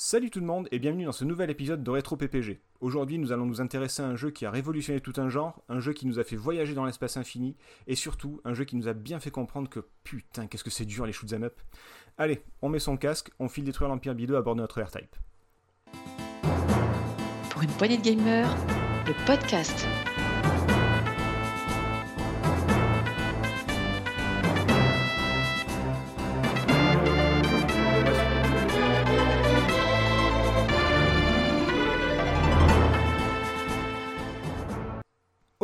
Salut tout le monde et bienvenue dans ce nouvel épisode de Retro PPG. Aujourd'hui, nous allons nous intéresser à un jeu qui a révolutionné tout un genre, un jeu qui nous a fait voyager dans l'espace infini et surtout un jeu qui nous a bien fait comprendre que putain, qu'est-ce que c'est dur les shoot'em up. Allez, on met son casque, on file détruire l'Empire Bideux à bord de notre R-Type. Pour une poignée de gamers, le podcast.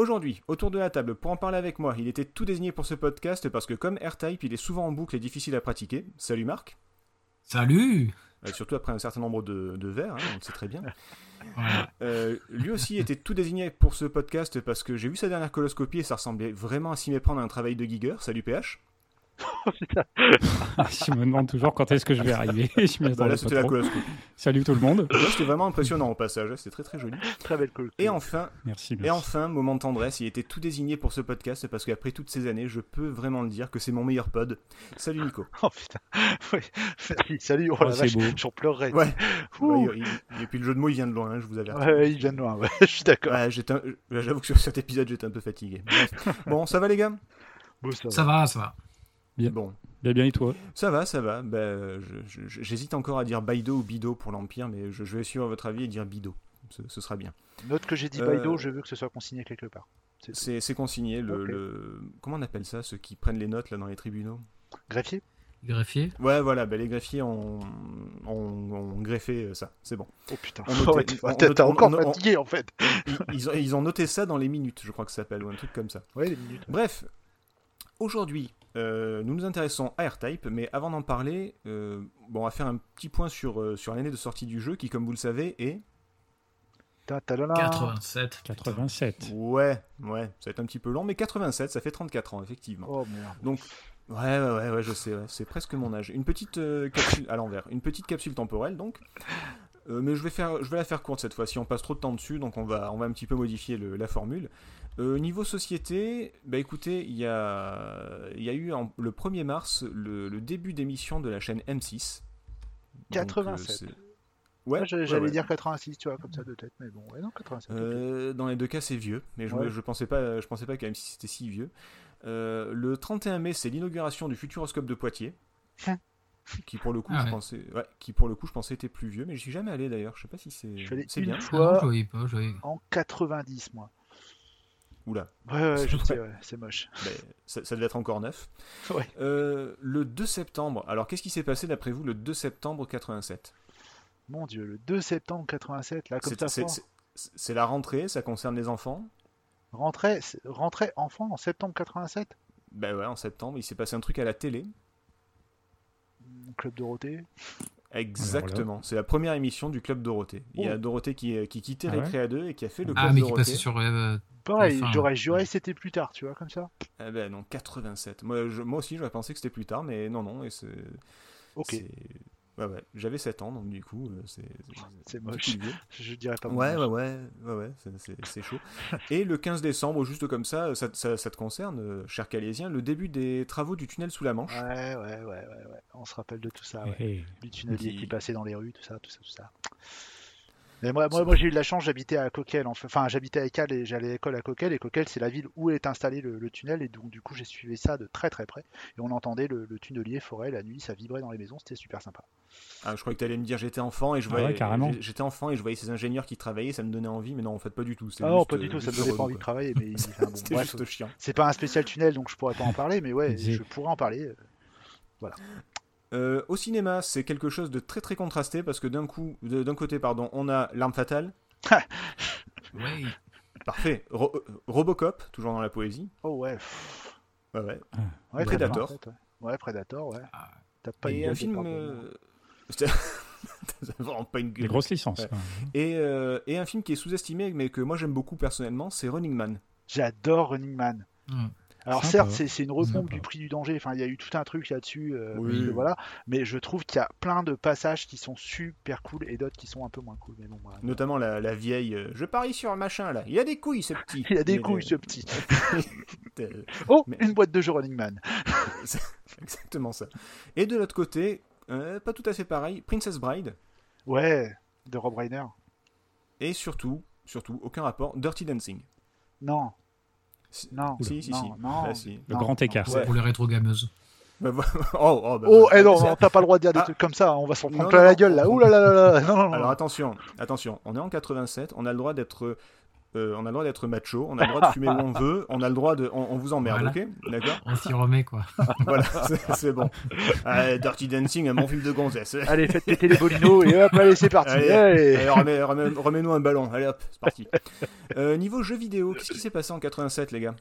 Aujourd'hui, autour de la table, pour en parler avec moi, il était tout désigné pour ce podcast parce que comme R-Type, il est souvent en boucle et difficile à pratiquer. Salut Marc. Salut Euh, surtout après un certain nombre de, de verres, hein, on le sait très bien. Euh, lui aussi était tout désigné pour ce podcast parce que j'ai vu sa dernière coloscopie et ça ressemblait vraiment à s'y méprendre à un travail de Giger. Salut PH. Je me demande toujours quand est-ce que je vais arriver. je m'y Bon, là attendais c'était la coloscopie. Salut tout le monde. C'était vraiment impressionnant au passage, hein, c'était très très joli. Très belle col. Et enfin, Merci. et enfin, moment de tendresse, il était tout désigné pour ce podcast parce qu'après toutes ces années, je peux vraiment le dire que c'est mon meilleur pod. Salut Nico. Oh putain. Oui. Salut. Oh, Oh, la c'est vache. beau. J'en pleurerais. Ouais. Ouh. Ouais, il- il- et puis le jeu de mots il vient de loin, hein, je vous avertis. Ouais, il vient de loin. Ouais, je suis d'accord. Ouais, j'étais un- j'avoue que sur cet épisode j'étais un peu fatigué. Bon, ça va les gars? Bon, ça va. Ça va, ça va. Bien. Bon, Bien, bien, et toi ça va, ça va. Ben, J'hésite encore à dire Baido ou Bido pour l'Empire, mais je, je vais suivre votre avis et dire Bido. Ce, ce sera bien. Note que j'ai dit Euh, Baido, je veux que ce soit consigné quelque part. C'est consigné. Le, Comment on appelle ça, ceux qui prennent les notes là dans les tribunaux? Greffier? Greffier Ouais, voilà, ben, les greffiers ont, ont- ont greffé euh, ça. C'est bon. Oh putain. T'es- on- encore on- en fait. Ils, ils ont, ils ont noté ça dans les minutes, je crois que ça s'appelle, ou un truc comme ça. Ouais, les minutes. Bref, aujourd'hui, euh, nous nous intéressons à R-Type, mais avant d'en parler, euh, bon, on va faire un petit point sur, euh, sur l'année de sortie du jeu, qui, comme vous le savez, est... Ta- ta- la- la. 87. 87. Ouais, ouais, ça va être un petit peu long, mais 87, ça fait 34 ans, effectivement. Oh merde. Donc, ouais, ouais, ouais, ouais, je sais, ouais, c'est presque mon âge. Une petite euh, capsule à l'envers, une petite capsule temporelle, donc. Euh, mais je vais, faire, je vais la faire courte cette fois-ci, on passe trop de temps dessus, donc on va, on va un petit peu modifier le- la formule. Euh, niveau société, bah écoutez, il y a, il y a eu en- le 1er mars le, le début d'émission de la chaîne M6. Donc, euh, 87. Ouais, ouais, j'allais ouais, ouais. dire 86, tu vois, comme ça de tête, mais bon, ouais, non, 87. ok. Euh, dans les deux cas, c'est vieux, mais je, je pensais pas, je pensais pas qu'à M6 c'était si vieux. Euh, le 31 mai, c'est l'inauguration du Futuroscope de Poitiers, qui pour le coup, Ah je ouais. pensais, ouais, qui pour le coup, je pensais était plus vieux, mais je suis jamais allé d'ailleurs. Je sais pas si c'est, Je suis allé c'est une bien. Ah non, fois je voyais pas, je voyais- en 90, moi. Oula, Ouais, ouais, je sais, ouais, c'est moche. ça, ça devait être encore neuf. Ouais. Euh, le 2 septembre. Alors, qu'est-ce qui s'est passé d'après vous le 2 septembre 87 Mon dieu, le 2 septembre 87, là, comme C'est- ça, c'est, la rentrée, ça concerne les enfants? Rentrée, rentrée enfant en septembre 87 Ben ouais, en septembre, il s'est passé un truc à la télé. Club Dorothée. Exactement. C'est la première émission du Club Dorothée. Il y a Oh. Dorothée qui, qui quittait Ah ouais Récréa 2 et qui a fait le Club Ah, mais qui passait sur. euh, Pareil, Enfin, j'aurais juré que c'était plus tard, tu vois, comme ça. Ah ben non, 87. Moi, je- moi aussi, j'aurais pensé que c'était plus tard, mais non, non. Et c'est, Ok, Ouais, ouais. J'avais 7 ans, donc du coup, euh, c'est... c'est petit moche. Je dirais pas Ouais, ouais, ouais, ouais, ouais, c'est- chaud. Et le 15 décembre, juste comme ça, ça, ça- ça te concerne, euh, cher Calésien, le début des travaux du tunnel sous la Manche. Ouais, ouais, ouais, ouais, ouais. On se rappelle de tout ça, ouais. Hé. Du tunnelier Qui- qui passait dans les rues, tout ça, tout ça, tout ça. Mais moi, moi, moi j'ai eu de la chance, j'habitais à Coquel, enfin, j'habitais à Écal et j'allais à l'école à Coquel, et Coquel, c'est la ville où est installé le, le tunnel, et donc du coup, j'ai suivi ça de très très près, et on entendait le, le tunnelier forêt la nuit, ça vibrait dans les maisons, c'était super sympa. Ah, je croyais que tu allais me dire j'étais enfant et je Ah voyais ouais, j'étais enfant et je voyais ces ingénieurs qui travaillaient, ça me donnait envie, mais non, en fait pas du tout. Ah non, juste, pas du euh, tout, ça me donnait pas envie de travailler, mais enfin, bon, C'était juste chiant. c'est pas un spécial tunnel, donc je pourrais pas en parler, mais ouais, je pourrais en parler. Euh, au cinéma, c'est quelque chose de très très contrasté parce que d'un coup, d'un côté, pardon, on a l'arme fatale, Ouais. parfait, Ro- euh, Robocop, toujours dans la poésie, Oh ouais, pff, ouais, ouais, ouais, Predator. en fait, ouais. Ouais, Predator, ouais. Ah. T'as pas une et gueule un film, euh, c'est vraiment pas une Des gueule. grosses licences. Ouais. Et, euh, et un film qui est sous-estimé mais que moi j'aime beaucoup personnellement, c'est Running Man. J'adore Running Man. Hmm. Alors certes, c'est c'est une repompe du prix du danger. Enfin, il y a eu tout un truc là-dessus. euh, Oui. voilà. Mais je trouve qu'il y a plein de passages qui sont super cool et d'autres qui sont un peu moins cool. Mais bon, voilà. Notamment la, la vieille. euh, je parie sur un machin là. Il a des couilles ce petit. Il y a des Mais, couilles, euh, ce petit. euh, Oh, Mais- une boîte de jeux Running Man. C'est exactement ça. Et de l'autre côté, euh, pas tout à fait pareil, Princess Bride. Ouais, de Rob Reiner. Et surtout, surtout, aucun rapport, Dirty Dancing. Non, non, Si, si, non, si. non, Ah, si. Le non, grand écart. Ouais. Pour les rétro-gameuses. Bah, oh, oh, bah, Oh, voilà. eh non, C'est- non, t'as pas le droit de dire des Ah. trucs comme ça, on va s'en prendre non, plein la gueule là. Ouh là là là là. Non, non, non. Alors attention, attention, on est en 87, on a le droit d'être euh, on a le droit d'être macho, on a le droit de fumer où on veut, on a le droit de on, on vous emmerde, Voilà. OK D'accord On s'y remet, quoi. Voilà, c'est- bon. Dirty Dancing, un bon film de gonzesse. Allez, faites péter les bolinos et hop, allez, c'est parti. Allez, Allez. Allez, remets, remets- remets-nous un ballon. Allez hop, c'est parti. Euh, niveau jeux vidéo, qu'est-ce qui s'est passé en 87, les gars?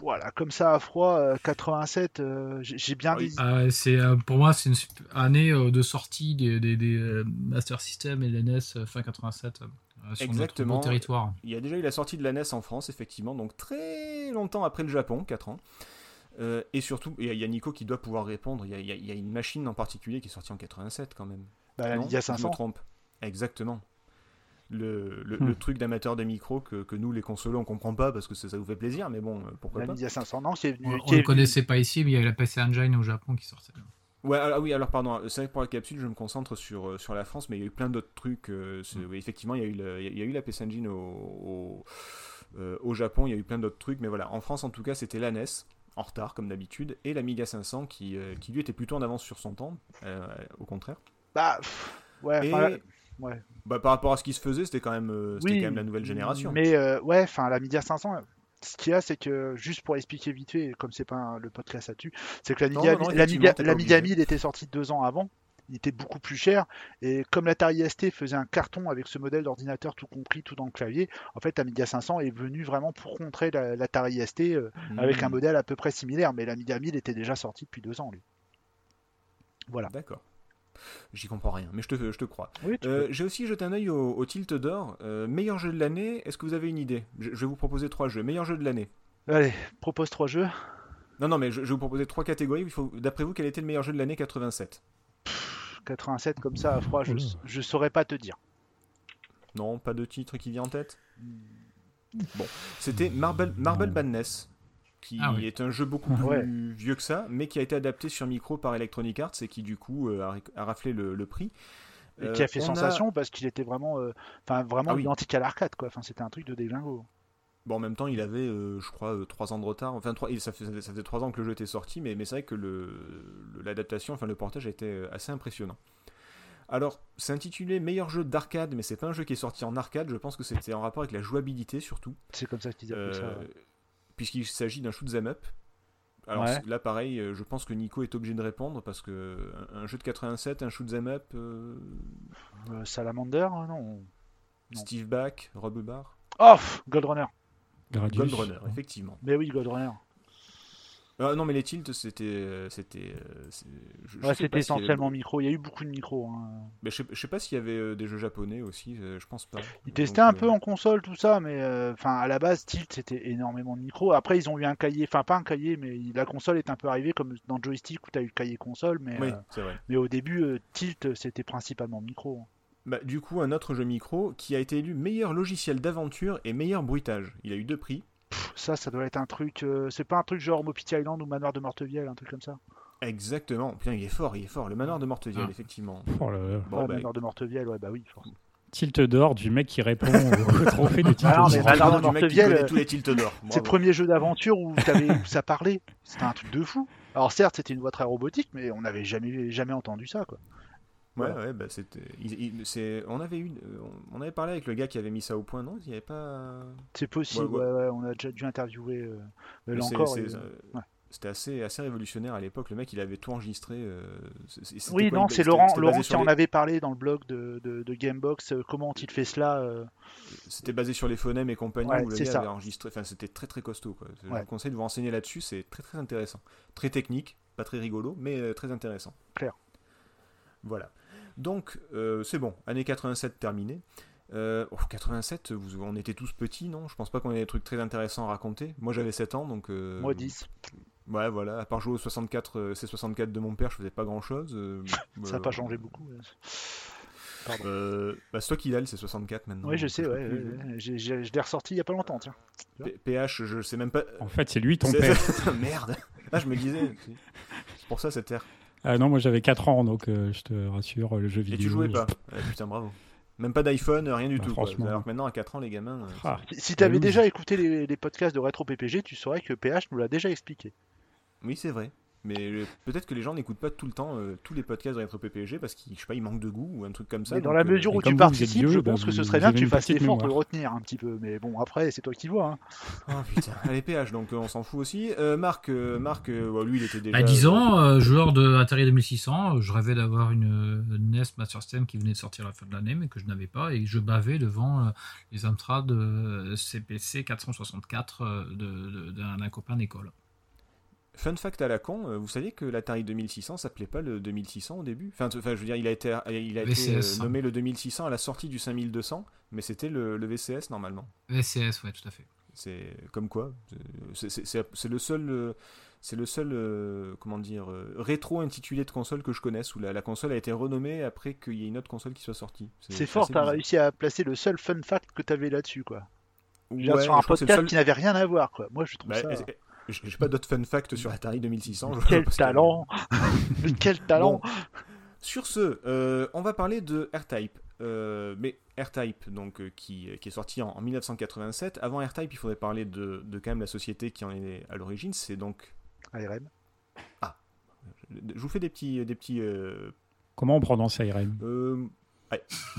Voilà, comme ça à froid, euh, 87, euh, j'ai bien oui. des... Ah c'est, euh, pour moi, c'est une année euh, de sortie des, des, des, Master System et les NES euh, fin 87 euh, sur Exactement. notre territoire. Il y a déjà eu la sortie de la NES en France, effectivement, donc très longtemps après le Japon, 4 ans. Euh, et surtout, il y a- il y a Nico qui doit pouvoir répondre. Il y, a, il y a- il y a une machine en particulier qui est sortie en 87 quand même. bah, la Non Lydia Je me 500. trompe. Exactement. Le, le, Hmm. le truc d'amateur des micros que, que nous, les consolos, on comprend pas parce que ça, ça vous fait plaisir, mais bon, euh, pourquoi La pas. Lydia 500, non, qui est On venu. ne venu- connaissait pas ici, mais il y avait la PC Engine au Japon qui sortait. Ouais, ah oui, alors pardon, c'est vrai que pour la capsule, je me concentre sur, euh, sur la France, mais il y a eu plein d'autres trucs. euh, oui, effectivement, il y, a eu le- il y a eu la PC Engine au, au, euh, au Japon, il y a eu plein d'autres trucs, mais voilà, en France en tout cas, c'était la NES, en retard comme d'habitude, et l'Amiga 500 qui, euh, qui lui était plutôt en avance sur son temps, euh, au contraire. Bah, pff, ouais, Et enfin, la- ouais. bah, par rapport à ce qui se faisait, c'était quand, même, euh, c'était Oui, quand même la nouvelle génération. Mais euh, ouais, enfin, la Media 500, ce qu'il y a, c'est que, juste pour expliquer vite fait, comme c'est pas un- le podcast là-dessus, c'est que la la la obligé. 1000 était sortie deux ans avant. Il était beaucoup plus cher. Et comme l'Atari ST faisait un carton avec ce modèle d'ordinateur tout compris, tout dans le clavier, en fait, la Media 500 est venue vraiment pour contrer la- l'Atari ST euh, avec un modèle à peu près similaire. Mais la Media 1000 était déjà sortie depuis deux ans, lui. Voilà. D'accord. J'y comprends rien, mais je te, je te crois. Oui, Euh, J'ai aussi jeté un œil au, au Tilt d'Or. Euh, meilleur jeu de l'année, est-ce que vous avez une idée? Je, je vais vous proposer trois jeux. Meilleur jeu de l'année. Allez, propose trois jeux. Non, non, mais je, je vais vous proposer trois catégories. D'après vous, quel était le meilleur jeu de l'année 87 87 comme ça à froid, je, je saurais pas te dire. Non, pas de titre qui vient en tête? Bon, c'était Marble, Marble. Madness, qui Ah oui. est un jeu beaucoup plus Ouais. vieux que ça, mais qui a été adapté sur micro par Electronic Arts et qui, du coup, euh, a, a raflé le, le prix. Et Euh, qui a fait on sensation parce qu'il était vraiment, euh, enfin vraiment Ah oui. identique à l'arcade quoi. Enfin c'était un truc de déglingo. Bon, en même temps, il avait, euh, je crois, euh, trois ans de retard. Enfin, trois, il- ça, fait, ça fait- ça faisait trois ans que le jeu était sorti, mais, mais c'est vrai que le- le- l'adaptation, enfin le portage a été assez impressionnant. Alors, c'est intitulé meilleur jeu d'arcade, mais c'est pas un jeu qui est sorti en arcade. Je pense que c'était en rapport avec la jouabilité surtout, C'est comme ça qu'ils appellent ça. euh, ouais. Puisqu'il s'agit d'un shoot 'em up. Alors Ouais. là, pareil, euh, je pense que Nico est obligé de répondre parce que un, jeu de 87, un shoot 'em up, euh, Euh, Salamander, hein, non. Non. Steve Back, Rob Bar, Oh, pff, Gold Runner. Gold Runner, effectivement. Mais oui, Gold Runner. Ah, non, mais les tilts, c'était. euh, c'était euh, Ouais, c'était avait- essentiellement micro. Il y a eu beaucoup de micros. hein. Mais je sais, je sais pas s'il y avait euh, des jeux japonais aussi, je pense pas. Ils testaient Donc, un peu en console tout ça, mais enfin à la base Tilt c'était énormément de micros. Après ils ont eu un cahier, enfin pas un cahier, mais la console est un peu arrivée comme dans Joystick où tu as eu le cahier console, mais, Oui, c'est vrai. mais au début Tilt c'était principalement micro. hein. Bah, du coup, un autre jeu micro qui a été élu meilleur logiciel d'aventure et meilleur bruitage. Il a eu deux prix. Ça, ça doit être un truc. euh, c'est pas un truc genre Mopiti Island ou Manoir de Mortevielle, un truc comme ça. Exactement. Putain, il est fort, il est fort. Le manoir de Mortevielle, Ah. effectivement. Oh là là. Bon, Ouais, bah, Manoir de Mortevielle, ouais, bah oui, forcément. Tilt d'or du mec qui répond au trophée de Tilt d'or. Manoir de Vraiment du mec qui Mortevielle, connaît tous les tilts d'or. C'est le premier jeu d'aventure où, t'avais- où ça parlait. C'était un truc de fou. Alors certes, c'était une voix très robotique, mais on n'avait jamais, jamais entendu ça, quoi. Ouais, Voilà. ouais, bah c'était. il- il- On avait eu, euh, on avait parlé avec le gars qui avait mis ça au point, non? Il y avait pas. C'est possible, Ouais, ouais, on a déjà dû interviewer. euh, là encore. il- euh, ouais. C'était assez, assez révolutionnaire à l'époque. Le mec, il avait tout enregistré. euh, Oui, quoi, non, il- c'est Laurent, Laurent qui sur en les- avait parlé dans le blog de, de, de Gamebox. euh, comment ont-ils fait cela euh, C'était basé sur les phonèmes et compagnie Ouais, où le gars ça. avait enregistré. Enfin, c'était très très costaud. Quoi. Je vous conseille de vous renseigner là-dessus. C'est très très intéressant. Très technique, pas très rigolo, mais euh, très intéressant. Clair. Voilà. Donc, euh, c'est bon. Année 87 terminée. Euh, oh, 87, vous- on était tous petits, non? Je pense pas qu'on ait des trucs très intéressants à raconter. Moi, j'avais 7 ans, donc. euh, Moi 10. Ouais, voilà. À part jouer au 64, euh, C64 de mon père, je faisais pas grand-chose. euh, Ça n'a pas changé beaucoup. ouais. Pardon. Euh, bah, c'est toi qui l'as, le C64 maintenant. oui, je sais, ouais. j'ai- Je l'ai ressorti il y a pas longtemps, tiens. P- PH, je sais même pas. En fait, c'est lui ton C'est- père. Merde Ah, je me disais. C'est pour ça cette air. Ah non, moi j'avais 4 ans, donc euh, je te rassure, le jeu Et vidéo. tu jouais pas Ah, Putain, bravo. Même pas d'iPhone, rien du Bah, tout. quoi. franchement. Alors que maintenant, à 4 ans, les gamins. euh, Ah, Si, t'avais Jalouse. déjà écouté les, les podcasts de Retro PPG, tu saurais que PH nous l'a déjà expliqué. Oui, c'est vrai. Mais peut-être que les gens n'écoutent pas tout le temps euh, tous les podcasts de Retro PPG parce qu'ils, je sais pas, ils manquent de goût ou un truc comme ça. Mais dans la euh, mesure où tu participes, je pense bah, que ce serait bien que tu une fasses l'effort de le retenir un petit peu. Mais bon, après, c'est toi qui vois. Hein. Ah putain, allez PH, donc euh, on s'en fout aussi. Euh, Marc, euh, Marc euh, ouais, lui il était déjà. À 10 ans, euh, joueur de Atari 2600, euh, je rêvais d'avoir une euh, NES Master System qui venait de sortir à la fin de l'année, mais que je n'avais pas, et je bavais devant euh, les Amstrad euh, CPC 464 euh, de- de- d'un d'un copain d'école. Fun fact à la con, euh, vous saviez que l'Atari 2600 s'appelait pas le 2600 au début? Enfin, je veux dire, il a été, il a été VCS. euh, nommé le 2600 à la sortie du 5200, mais c'était le, le VCS normalement. VCS, ouais, tout à fait. C'est comme quoi, c'est- le seul, c'est le seul, euh, comment dire, euh, rétro intitulé de console que je connaisse où la, la console a été renommée après qu'il y ait une autre console qui soit sortie. C'est fort, t'as réussi à placer le seul fun fact que t'avais là-dessus, quoi. Ouais, sur un podcast seul- qui n'avait rien à voir, quoi. Moi, je trouve Bah, ça. J'ai pas d'autres fun facts sur Atari 2600. je- Quel que- talent quel talent Bon, sur ce, euh, on va parler de R-Type. Euh, mais R-Type, donc, euh, qui, qui est sorti en, en 1987. Avant R-Type, il faudrait parler de, de quand même la société qui en est à l'origine. C'est donc. ARM. Je vous fais des petits. Des petits euh, Comment on prononce IRM euh,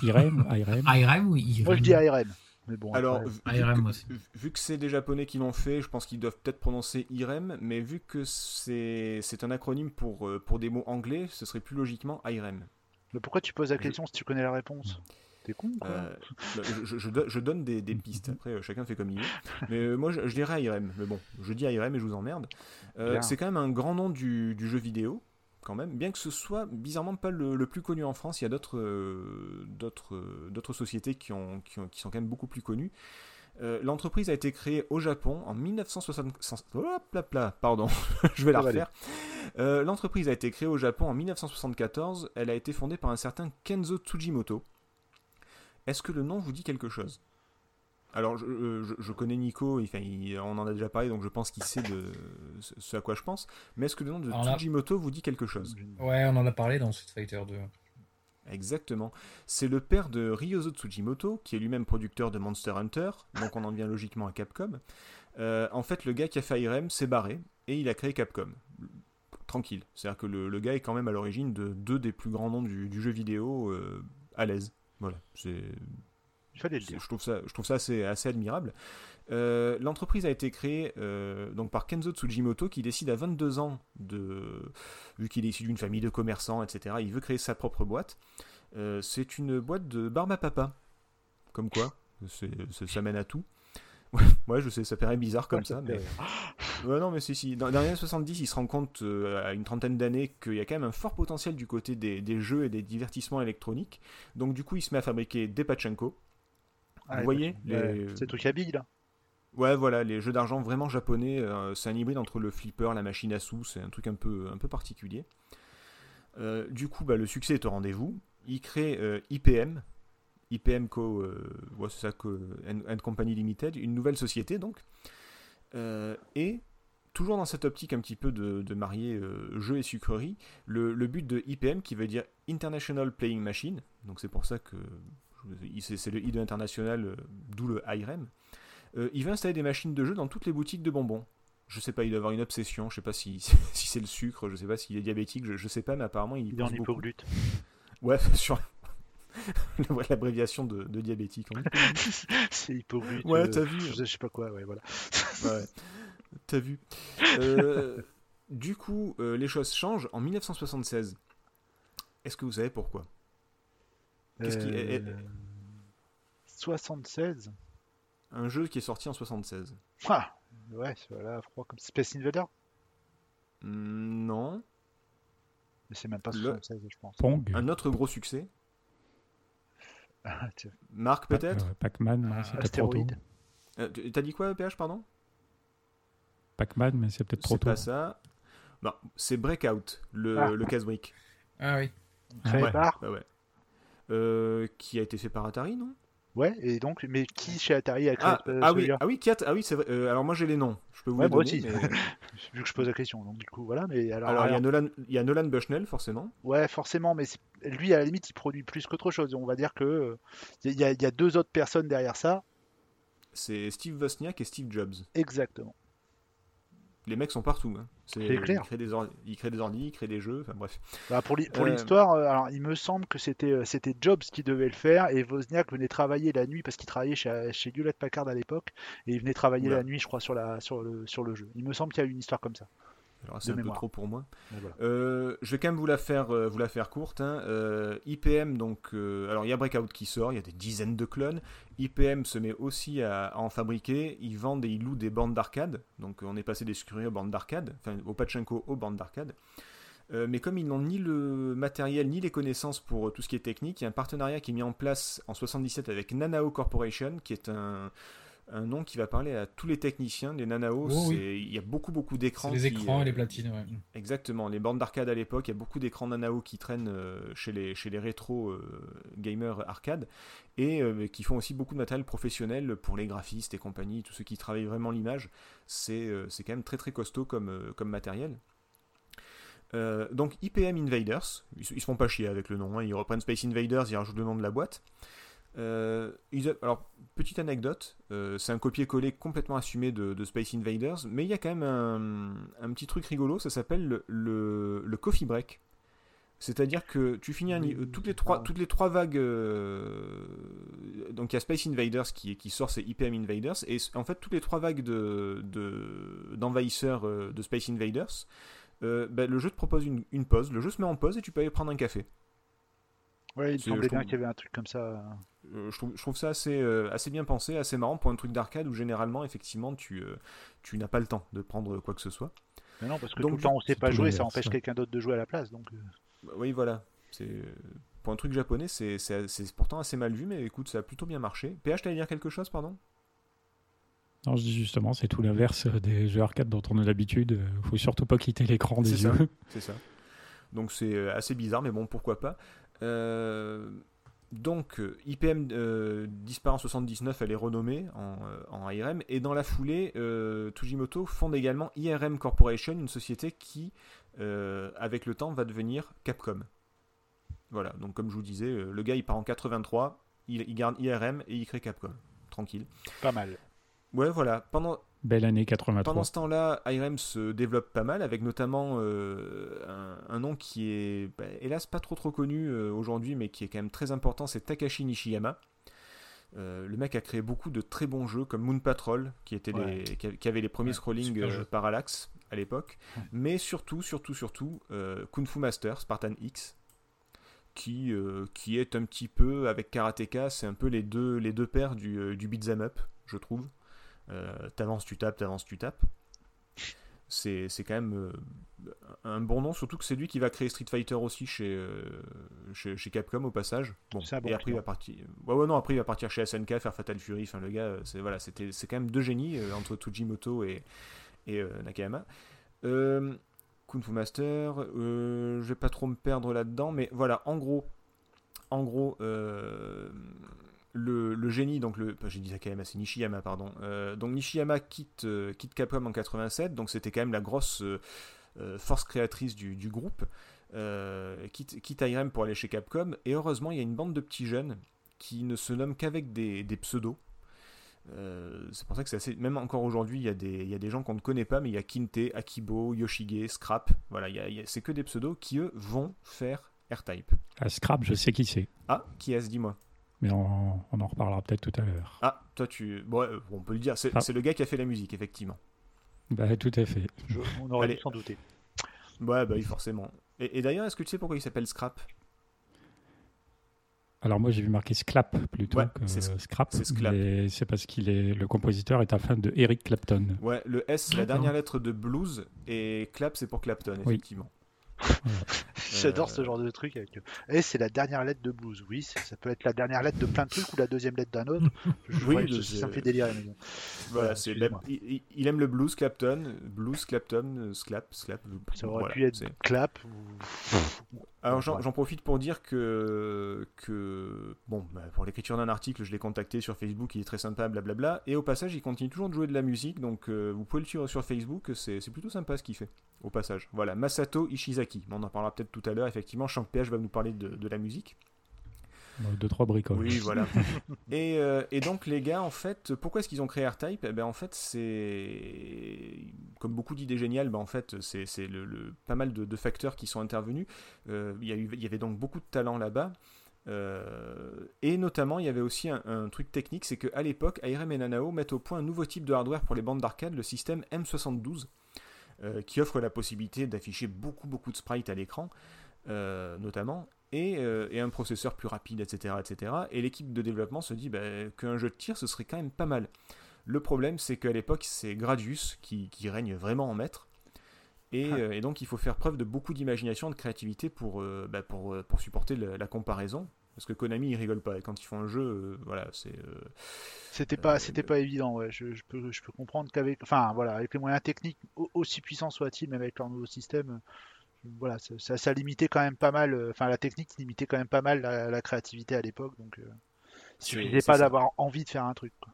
IRM IRM ARM ou IRM Moi, je dis ARM. Mais bon, alors, après, vu, que, aussi. vu que c'est des Japonais qui l'ont fait, je pense qu'ils doivent peut-être prononcer IREM, mais vu que c'est c'est un acronyme pour, euh, pour des mots anglais, ce serait plus logiquement IREM. mais pourquoi tu poses la question si tu connais la réponse T'es con, quoi. Euh, bah, je, je- je do- je donne des, des pistes, après euh, chacun fait comme il veut. Mais moi je, je dirais IRM, mais bon, je dis IRM et je vous emmerde. Euh, c'est quand même un grand nom du, du jeu vidéo, quand même, bien que ce soit bizarrement pas le, le plus connu en France, il y a d'autres euh, d'autres sociétés qui, ont, qui, ont- qui sont quand même beaucoup plus connues. Euh, L'entreprise a été créée au Japon en 1960. Hop là là, pardon, je vais la refaire. Euh, L'entreprise a été créée au Japon en 1974. Elle a été fondée par un certain Kenzo Tsujimoto. Est-ce que le nom vous dit quelque chose? Alors, je, euh, je- je connais Nico, il- on en a déjà parlé, donc je pense qu'il sait de ce- à quoi je pense. Mais est-ce que le nom de Alors là- Tsujimoto vous dit quelque chose? Ouais, on en a parlé dans Street Fighter 2. Exactement. C'est le père de Ryozo Tsujimoto, qui est lui-même producteur de Monster Hunter, donc on en vient logiquement à Capcom. Euh, en fait, le gars qui a fait IRM s'est barré et il a créé Capcom. Tranquille. C'est-à-dire que le, le gars est quand même à l'origine de deux des plus grands noms du, du jeu vidéo euh, à l'aise. Voilà. C'est Il fallait le c'est- dire. je trouve ça, je trouve ça assez, assez admirable. Euh, L'entreprise a été créée euh, donc par Kenzo Tsujimoto qui décide à 22 ans, de, vu qu'il est issu d'une famille de commerçants, etc., il veut créer sa propre boîte. Euh, c'est une boîte de barbe à papa. Comme quoi, ça mène à tout. Ouais, ouais, je sais, ça paraît bizarre comme Ouais, ça, mais... Ouais, non, mais si, si. Dans, dans les années 70, il se rend compte, euh, à une trentaine d'années, qu'il y a quand même un fort potentiel du côté des, des jeux et des divertissements électroniques. Donc, du coup, il se met à fabriquer des pachinko. Ah, Vous voyez ouais, les- C'est le truc à billes, là. Ouais, voilà, les jeux d'argent vraiment japonais, euh, c'est un hybride entre le flipper, la machine à sous, c'est un truc un peu, un peu particulier. Euh, du coup, bah, le succès est au rendez-vous. Il crée euh, IPM, IPM Co, ouais, c'est ça, Co and, Company Limited, une nouvelle société donc. Et toujours dans cette optique un petit peu de, de marier jeu et sucrerie, le, le but de IPM qui veut dire International Playing Machine, donc c'est pour ça que c'est le I de international, euh, d'où le IREM. Euh, il veut installer des machines de jeu dans toutes les boutiques de bonbons. Je sais pas, il doit avoir une obsession, je sais pas si, si c'est le sucre, je sais pas s'il est diabétique, je, je sais pas, mais apparemment il, Il est en hypoglute. Ouais, sur l'abréviation de, de diabétique. c'est hypoglute. Ouais, euh, t'as vu. Je sais- je sais pas quoi, ouais, voilà. Ouais, t'as vu. Euh, du coup, euh, les choses changent en 1976. Est-ce que vous savez pourquoi? Qu'est-ce qui- Euh, eh, 76 Un jeu qui est sorti en 76. Ah, ouais, voilà, froid comme Space Invader Hmm, Non. Mais c'est même pas Le- 76, je pense. Pong Un autre gros succès. Ah. Marc, peut-être Euh, Pac-Man, non, Ah, c'est peut-être trop tôt. Astéroïde. Euh, T'as dit quoi, PH, pardon? Pac-Man, mais c'est peut-être trop C'est tôt. pas ça. Non, c'est Breakout, le, Ah. le. Ah oui. Ouais, par ouais, ouais. Euh, qui a été fait par Atari, non? Ouais, et donc, mais qui chez Atari a créé Ah, ce- ah oui, celui-là? ah oui, qui a- ah oui, c'est vrai. Euh, alors moi j'ai les noms. Je peux vous Ouais, les moi donner, aussi. mais- Vu que je pose la question, donc du coup, voilà. Mais alors, Alors il y a Nolan, il y a Nolan Bushnell forcément. ouais, forcément, mais lui, à la limite, il produit plus qu'autre chose. On va dire que euh, il y, y a deux autres personnes derrière ça. C'est Steve Wozniak et Steve Jobs. Exactement. Les mecs sont partout. hein. C'est clair. Ils créent des, or- ils créent des ordi, ils créent des jeux. Enfin bref. Bah, pour Euh, l'histoire, euh, alors il me semble que c'était euh, c'était Jobs qui devait le faire et Wozniak venait travailler la nuit parce qu'il travaillait chez, chez Hewlett Packard à l'époque et il venait travailler la nuit, je crois, sur la sur le sur le jeu. Il me semble qu'il y a une histoire comme ça. Alors c'est un peu trop pour moi. Voilà. Euh, je vais quand même vous la faire, euh, vous la faire courte. hein. Euh, IPM, donc, euh, alors il y a Breakout qui sort, il y a des dizaines de clones. IPM se met aussi à, à en fabriquer. Ils vendent et ils louent des bandes d'arcade. Donc on est passé des scurries aux bandes d'arcade, enfin au pachinko aux bandes d'arcade. Mais comme ils n'ont ni le matériel ni les connaissances pour tout ce qui est technique, il y a un partenariat qui est mis en place en 77 avec Nanao Corporation, qui est un, un nom qui va parler à tous les techniciens. Les Nanao, Oh oui. il y a beaucoup beaucoup d'écrans. C'est les qui, écrans euh, et les platines, ouais. Exactement, les bornes d'arcade à l'époque, il y a beaucoup d'écrans Nanao qui traînent euh, chez les, chez les rétro euh, gamers arcade et euh, qui font aussi beaucoup de matériel professionnel pour les graphistes et compagnie, tous ceux qui travaillent vraiment l'image. C'est euh, c'est quand même très très costaud comme, euh, comme matériel. Euh, donc IPM Invaders, ils, se- ils se font pas chier avec le nom, hein, ils reprennent Space Invaders, ils rajoutent le nom de la boîte. Euh, ils a- alors, petite anecdote, euh, c'est un copier-coller complètement assumé de, de Space Invaders, mais il y a quand même un, un petit truc rigolo, ça s'appelle le, le, le coffee break. C'est-à-dire que tu finis un euh, toutes, les trois, toutes les trois vagues. euh, donc il y a Space Invaders qui, qui sort, c'est IPM Invaders, et en fait, toutes les trois vagues de- de- d'envahisseurs de, Space Invaders, ben, le jeu te propose une, une pause, le jeu se met en pause et tu peux aller prendre un café. Ouais, il semblait je bien trouve- qu'il y avait un truc comme ça. Euh, je, trouve, je trouve ça assez, euh, assez bien pensé, assez marrant pour un truc d'arcade où généralement, effectivement, tu, euh, tu n'as pas le temps de prendre quoi que ce soit. Mais non, parce que Donc, tout le temps on sait pas jouer, ça empêche quelqu'un d'autre de jouer à la place. Donc, Bah Oui, voilà. C'est pour un truc japonais, c'est c'est- c'est pourtant assez mal vu, mais écoute, ça a plutôt bien marché. PH, t'allais dire quelque chose, pardon? Non, je dis justement, c'est tout l'inverse des jeux arcade dont on a l'habitude. Il faut surtout pas quitter l'écran des C'est ça. yeux. C'est ça. Donc c'est assez bizarre, mais bon, pourquoi pas. Euh, donc euh, IPM euh, disparaît en 79, elle est renommée en, en IRM, et dans la foulée, euh, Tujimoto fonde également IRM Corporation, une société qui, euh, avec le temps, va devenir Capcom. Voilà, donc comme je vous disais, le gars il part en 83, il, il garde IRM et il crée Capcom. Tranquille. pas mal. Ouais, voilà. Pendant, Belle année 83. pendant ce temps-là, IRM se développe pas mal, avec notamment euh, un, un nom qui est, bah, hélas, pas trop trop connu euh, aujourd'hui, mais qui est quand même très important, c'est Takashi Nishiyama. Euh, le mec a créé beaucoup de très bons jeux comme Moon Patrol, qui, était Ouais. les, qui, avait les premiers Ouais, scrolling euh, parallaxe à l'époque, Ouais. mais surtout, surtout, surtout, euh, Kung Fu Master, Spartan X, qui, euh, qui est un petit peu, avec Karateka, c'est un peu les deux, les deux paires du, du beat'em up, je trouve. Euh, t'avances, tu tapes, t'avances, tu tapes. C'est c'est quand même euh, un bon nom, surtout que c'est lui qui va créer Street Fighter aussi chez, euh, chez, chez Capcom au passage. Bon, et après il va partir. Ouais, ouais, non, après il va partir chez SNK faire Fatal Fury. Enfin, le gars, c'est voilà, c'était c'est quand même deux génies entre Tujimoto et, et Nakayama. Euh, Kung Fu Master, euh, je vais pas trop me perdre là-dedans, mais voilà, en gros, en gros, euh, le, le génie, donc le, j'ai dit Nakayama, c'est Nishiyama, pardon. Euh, donc Nishiyama quitte, euh, quitte Capcom en 87, donc c'était quand même la grosse euh, force créatrice du, du groupe. Quitte, quitte IRM pour aller chez Capcom, et heureusement, il y a une bande de petits jeunes qui ne se nomment qu'avec des, des pseudos. C'est pour ça que c'est assez. Même encore aujourd'hui, il y, a des- il y a des gens qu'on ne connaît pas, mais il y a Kinte, Akibo, Yoshige, Scrap. Voilà, il y a- il y a- c'est que des pseudos qui, eux, vont faire R-Type. À Scrap, je sais qui c'est. Ah, qui est-ce, dis-moi Mais on, on en reparlera peut-être tout à l'heure. Ah, toi, tu. Bon, ouais, on peut le dire, c'est Ah. c'est le gars qui a fait la musique, effectivement. Bah, tout à fait. Je- on aurait Allez. dû s'en douter. Ouais, bah oui, forcément. Et, et d'ailleurs, est-ce que tu sais pourquoi il s'appelle Scrap? Alors moi j'ai vu marqué Sclap plutôt Ouais, que c'est Sc- Scrap, c'est Sclap. mais c'est parce qu'il est le compositeur est un fan de Eric Clapton. Ouais, le S, c'est la D'accord. dernière lettre de blues, et Clap, c'est pour Clapton, Oui. J'adore Euh, ce genre de truc. Avec... Et c'est la dernière lettre de blues. Oui, ça peut être la dernière lettre de plein de trucs ou la deuxième lettre d'un autre. Je, Oui, ça me fait délirer. Voilà, c'est il, aime le blues, Clapton, blues, Clapton, euh, Sclap, Sclap. Ça aurait voilà, pu être clap ou Alors j'en profite pour dire que, que bon, bah, pour l'écriture d'un article, je l'ai contacté sur Facebook, il est très sympa, blablabla. Et au passage, il continue toujours de jouer de la musique, donc euh, vous pouvez le suivre sur Facebook, c'est plutôt sympa ce qu'il fait. Au passage, voilà, Masato Ishizaki. On en parlera peut-être tout à l'heure, effectivement, Shank PH va nous parler de, de la musique. Deux, trois bricoles. Oui, voilà. et, euh, et donc, les gars, en fait, pourquoi est-ce qu'ils ont créé R-Type? Eh ben, en fait, c'est. Comme beaucoup d'idées géniales, ben, en fait, c'est c'est le, le- pas mal de, de facteurs qui sont intervenus. Euh, il, y a eu- il y avait donc beaucoup de talent là-bas. Euh, et notamment, il y avait aussi un, un truc technique c'est qu'à l'époque, ARM et Nanao mettent au point un nouveau type de hardware pour les bandes d'arcade, le système M72, euh, qui offre la possibilité d'afficher beaucoup, beaucoup de sprites à l'écran, euh, notamment et, euh, et un processeur plus rapide, etc. etc. Et l'équipe de développement se dit bah, qu'un jeu de tir, ce serait quand même pas mal. Le problème, c'est qu'à l'époque, c'est Gradius qui, qui règne vraiment en maître. Et, Ah. euh, et donc, il faut faire preuve de beaucoup d'imagination, de créativité pour, euh, bah, pour, pour supporter la comparaison. Parce que Konami, ils rigolent pas. Et quand ils font un jeu, voilà, c'est. C'était pas, c'était pas évident. Ouais. Je, je peux, je peux comprendre qu'avec, enfin voilà, avec les moyens techniques au- aussi puissants soient-ils, même avec leur nouveau système, voilà, ça, ça, ça limitait quand même pas mal. euh, Enfin, la technique limitait quand même pas mal la, la créativité à l'époque. Donc, euh, suffisait pas d'avoir envie de faire un truc. quoi.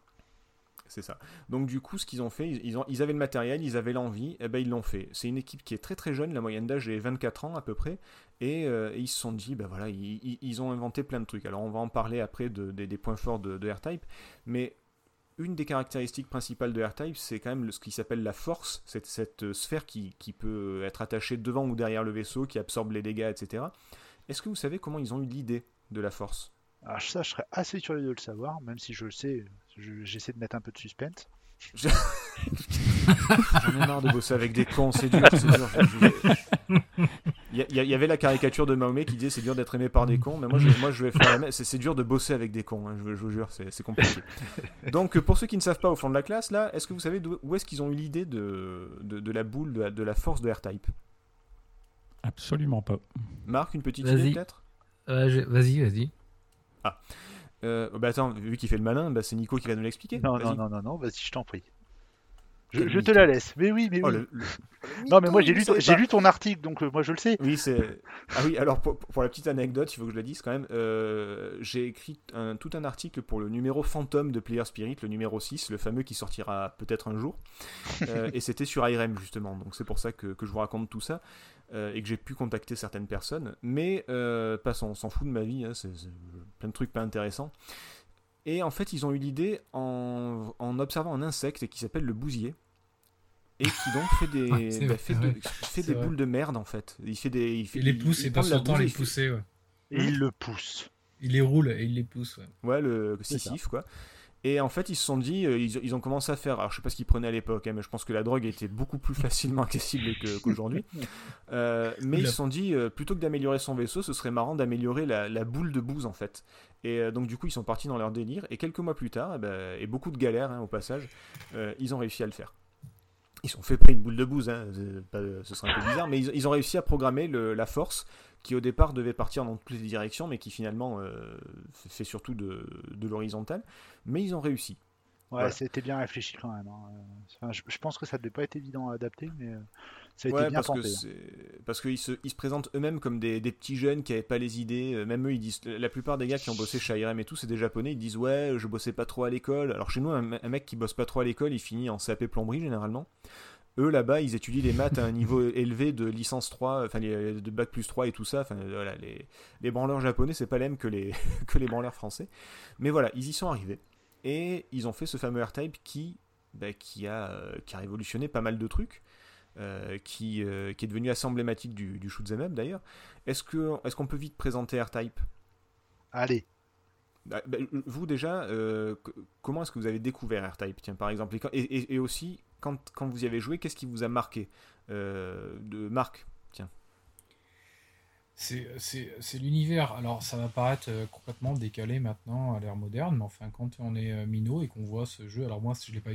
C'est ça. Donc du coup, ce qu'ils ont fait, ils, ont, ils avaient le matériel, ils avaient l'envie, et ben ils l'ont fait. C'est une équipe qui est très très jeune, la moyenne d'âge est 24 ans à peu près, et, euh, et ils se sont dit, ben voilà, ils, ont inventé plein de trucs. Alors on va en parler après de- des- des points forts de, de R-Type, mais une des caractéristiques principales de R-Type, c'est quand même ce qui s'appelle la force, cette, euh, sphère qui, peut être attachée devant ou derrière le vaisseau, qui absorbe les dégâts, etc. Est-ce que vous savez comment ils ont eu l'idée de la force? Alors ça, je serais assez curieux de le savoir, même si je le sais. je- J'essaie de mettre un peu de suspense. J'en ai marre de bosser avec des cons, c'est dur, c'est dur. Il y, avait la caricature de Mahomet qui disait c'est dur d'être aimé par des cons, mais moi je, moi, je vais faire la même. C'est c'est dur de bosser avec des cons, hein, je, je vous jure, c'est compliqué. Donc pour ceux qui ne savent pas au fond de la classe, là, est-ce que vous savez où est-ce qu'ils ont eu l'idée de, de, de la boule, de la, de la force de R-Type? Absolument pas. Marc, une petite idée peut-être? Euh, Vas-y, vas-y. Euh, bah attends, vu qu'il fait le malin, bah, c'est Nico qui va nous l'expliquer. Non, non, non, non, non, vas-y, je t'en prie. Je, te la laisse. Mais oui, mais Oh, oui. le- le- Non, mais moi j'ai lu, j'ai ton article, donc euh, moi je le sais. Oui, c'est. Ah oui, alors pour, pour la petite anecdote, il faut que je le dise quand même. euh, j'ai écrit un- tout un article pour le numéro fantôme de Player Spirit, le numéro 6, le fameux qui sortira peut-être un jour. Euh, et c'était sur IRM justement. Donc c'est pour ça que, que je vous raconte tout ça euh, et que j'ai pu contacter certaines personnes. Mais euh, passons, on s'en fout de ma vie, hein, c'est c'est plein de trucs pas intéressants. Et en fait, ils ont eu l'idée en, en observant un insecte qui s'appelle le bousier. Et qui donc fait des, Ouais, bah, vrai, fait c'est de- vrai. fait C'est des vrai. boules de merde en fait. Il fait des, il fait, Il les pousse il et passe de la son temps à les pousser. Ouais. Et il le pousse. Il les roule et il les pousse. Ouais. Ouais, le sissif, quoi. Et en fait, ils se sont dit, euh, ils, ils ont commencé à faire. Alors, je sais pas ce qu'ils prenaient à l'époque, hein, mais je pense que la drogue était beaucoup plus facilement accessible qu'aujourd'hui. Euh, mais ils se sont dit, euh, plutôt que d'améliorer son vaisseau, ce serait marrant d'améliorer la, la boule de bouse, en fait. Et euh, donc, du coup, ils sont partis dans leur délire. Et quelques mois plus tard, eh ben, et beaucoup de galères hein, au passage, euh, ils ont réussi à le faire. Ils ont fait pas une boule de bouse, hein, ce serait un peu bizarre, mais ils, ont réussi à programmer la force qui au départ devait partir dans toutes les directions, mais qui finalement euh, fait surtout de, de l'horizontale. Mais ils ont réussi. Ouais, c'était bien réfléchi quand même. hein. Enfin, je, je pense que ça devait pas être évident à adapter, mais euh, ça a été bien parce que hein. parce qu'ils se, ils se présentent eux-mêmes comme des, des petits jeunes qui avaient pas les idées. Euh, Même eux, ils disent. La plupart des gars qui ont bossé chez IRM et tout, c'est des japonais. Ils disent ouais, je bossais pas trop à l'école. Alors chez nous, un, un mec qui bosse pas trop à l'école, il finit en CAP plomberie généralement. Eux là-bas, ils étudient les maths à un niveau élevé de licence 3, enfin de bac plus 3 et tout ça. Enfin voilà, les, les branleurs japonais, c'est pas les mêmes que les, que les branleurs français. Mais voilà, ils y sont arrivés. Et ils ont fait ce fameux R-Type qui, bah, qui, a, euh, qui a révolutionné pas mal de trucs. euh, qui, euh, qui est devenu assez emblématique du, du shoot'em up d'ailleurs. Est-ce qu'on peut vite présenter R-Type? Allez, Bah, bah, Vous déjà, euh, comment est-ce que vous avez découvert R-Type? Tiens, par exemple, et, aussi quand, quand vous y avez joué, qu'est-ce qui vous a marqué? De Marc C'est, c'est, l'univers. Alors, ça va paraître euh, complètement décalé maintenant à l'ère moderne, mais enfin, quand on est euh, minot et qu'on voit ce jeu, alors moi, je ne l'ai pas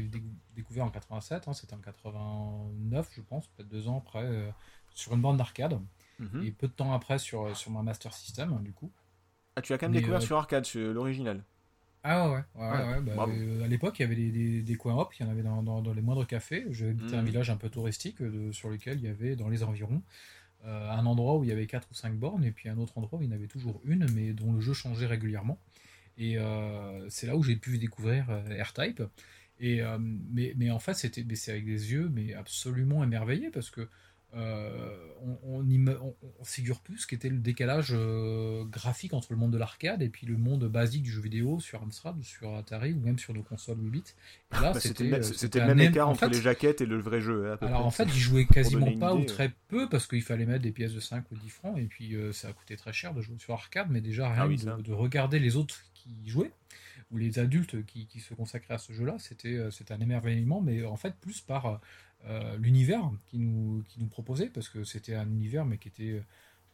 découvert en 87, hein, c'était en 89, je pense, peut-être deux ans après, euh, sur une bande d'arcade, Mhm. et peu de temps après sur, sur ma Master System, hein, du coup. Ah, tu as quand même Mais, découvert euh, sur arcade, sur l'original. Ah ouais, ouais, ouais, Ouais, ouais, bah, euh, à l'époque, il y avait des, des, des coins hop, il y en avait dans, dans, dans les moindres cafés. J'habitais un Mhm. village un peu touristique de- sur lequel il y avait dans les environs euh, un endroit où il y avait 4 ou 5 bornes, et puis un autre endroit où il y en avait toujours une, mais dont le jeu changeait régulièrement. Et euh, c'est là où j'ai pu découvrir euh, R-Type. Et, mais, mais en fait, c'était avec des yeux mais absolument émerveillés parce que euh, on, on figure plus ce qu'était le décalage euh, graphique entre le monde de l'arcade et puis le monde basique du jeu vidéo sur Amstrad, sur Atari ou même sur nos consoles 8 bits. Bah, c'était le même- euh, écart en entre fait, les jaquettes et le vrai jeu. à peu alors près. en fait, ils jouaient quasiment pas idée, ou ouais. très peu parce qu'il fallait mettre des pièces de 5 ou 10 francs et puis euh, ça coûtait très cher de jouer sur arcade, mais déjà rien Ah oui, ça. de, de regarder les autres qui y jouaient ou les adultes qui, qui se consacraient à ce jeu-là, c'était c'était un émerveillement, mais en fait plus par euh, l'univers qui nous, qui nous proposait parce que c'était un univers mais qui était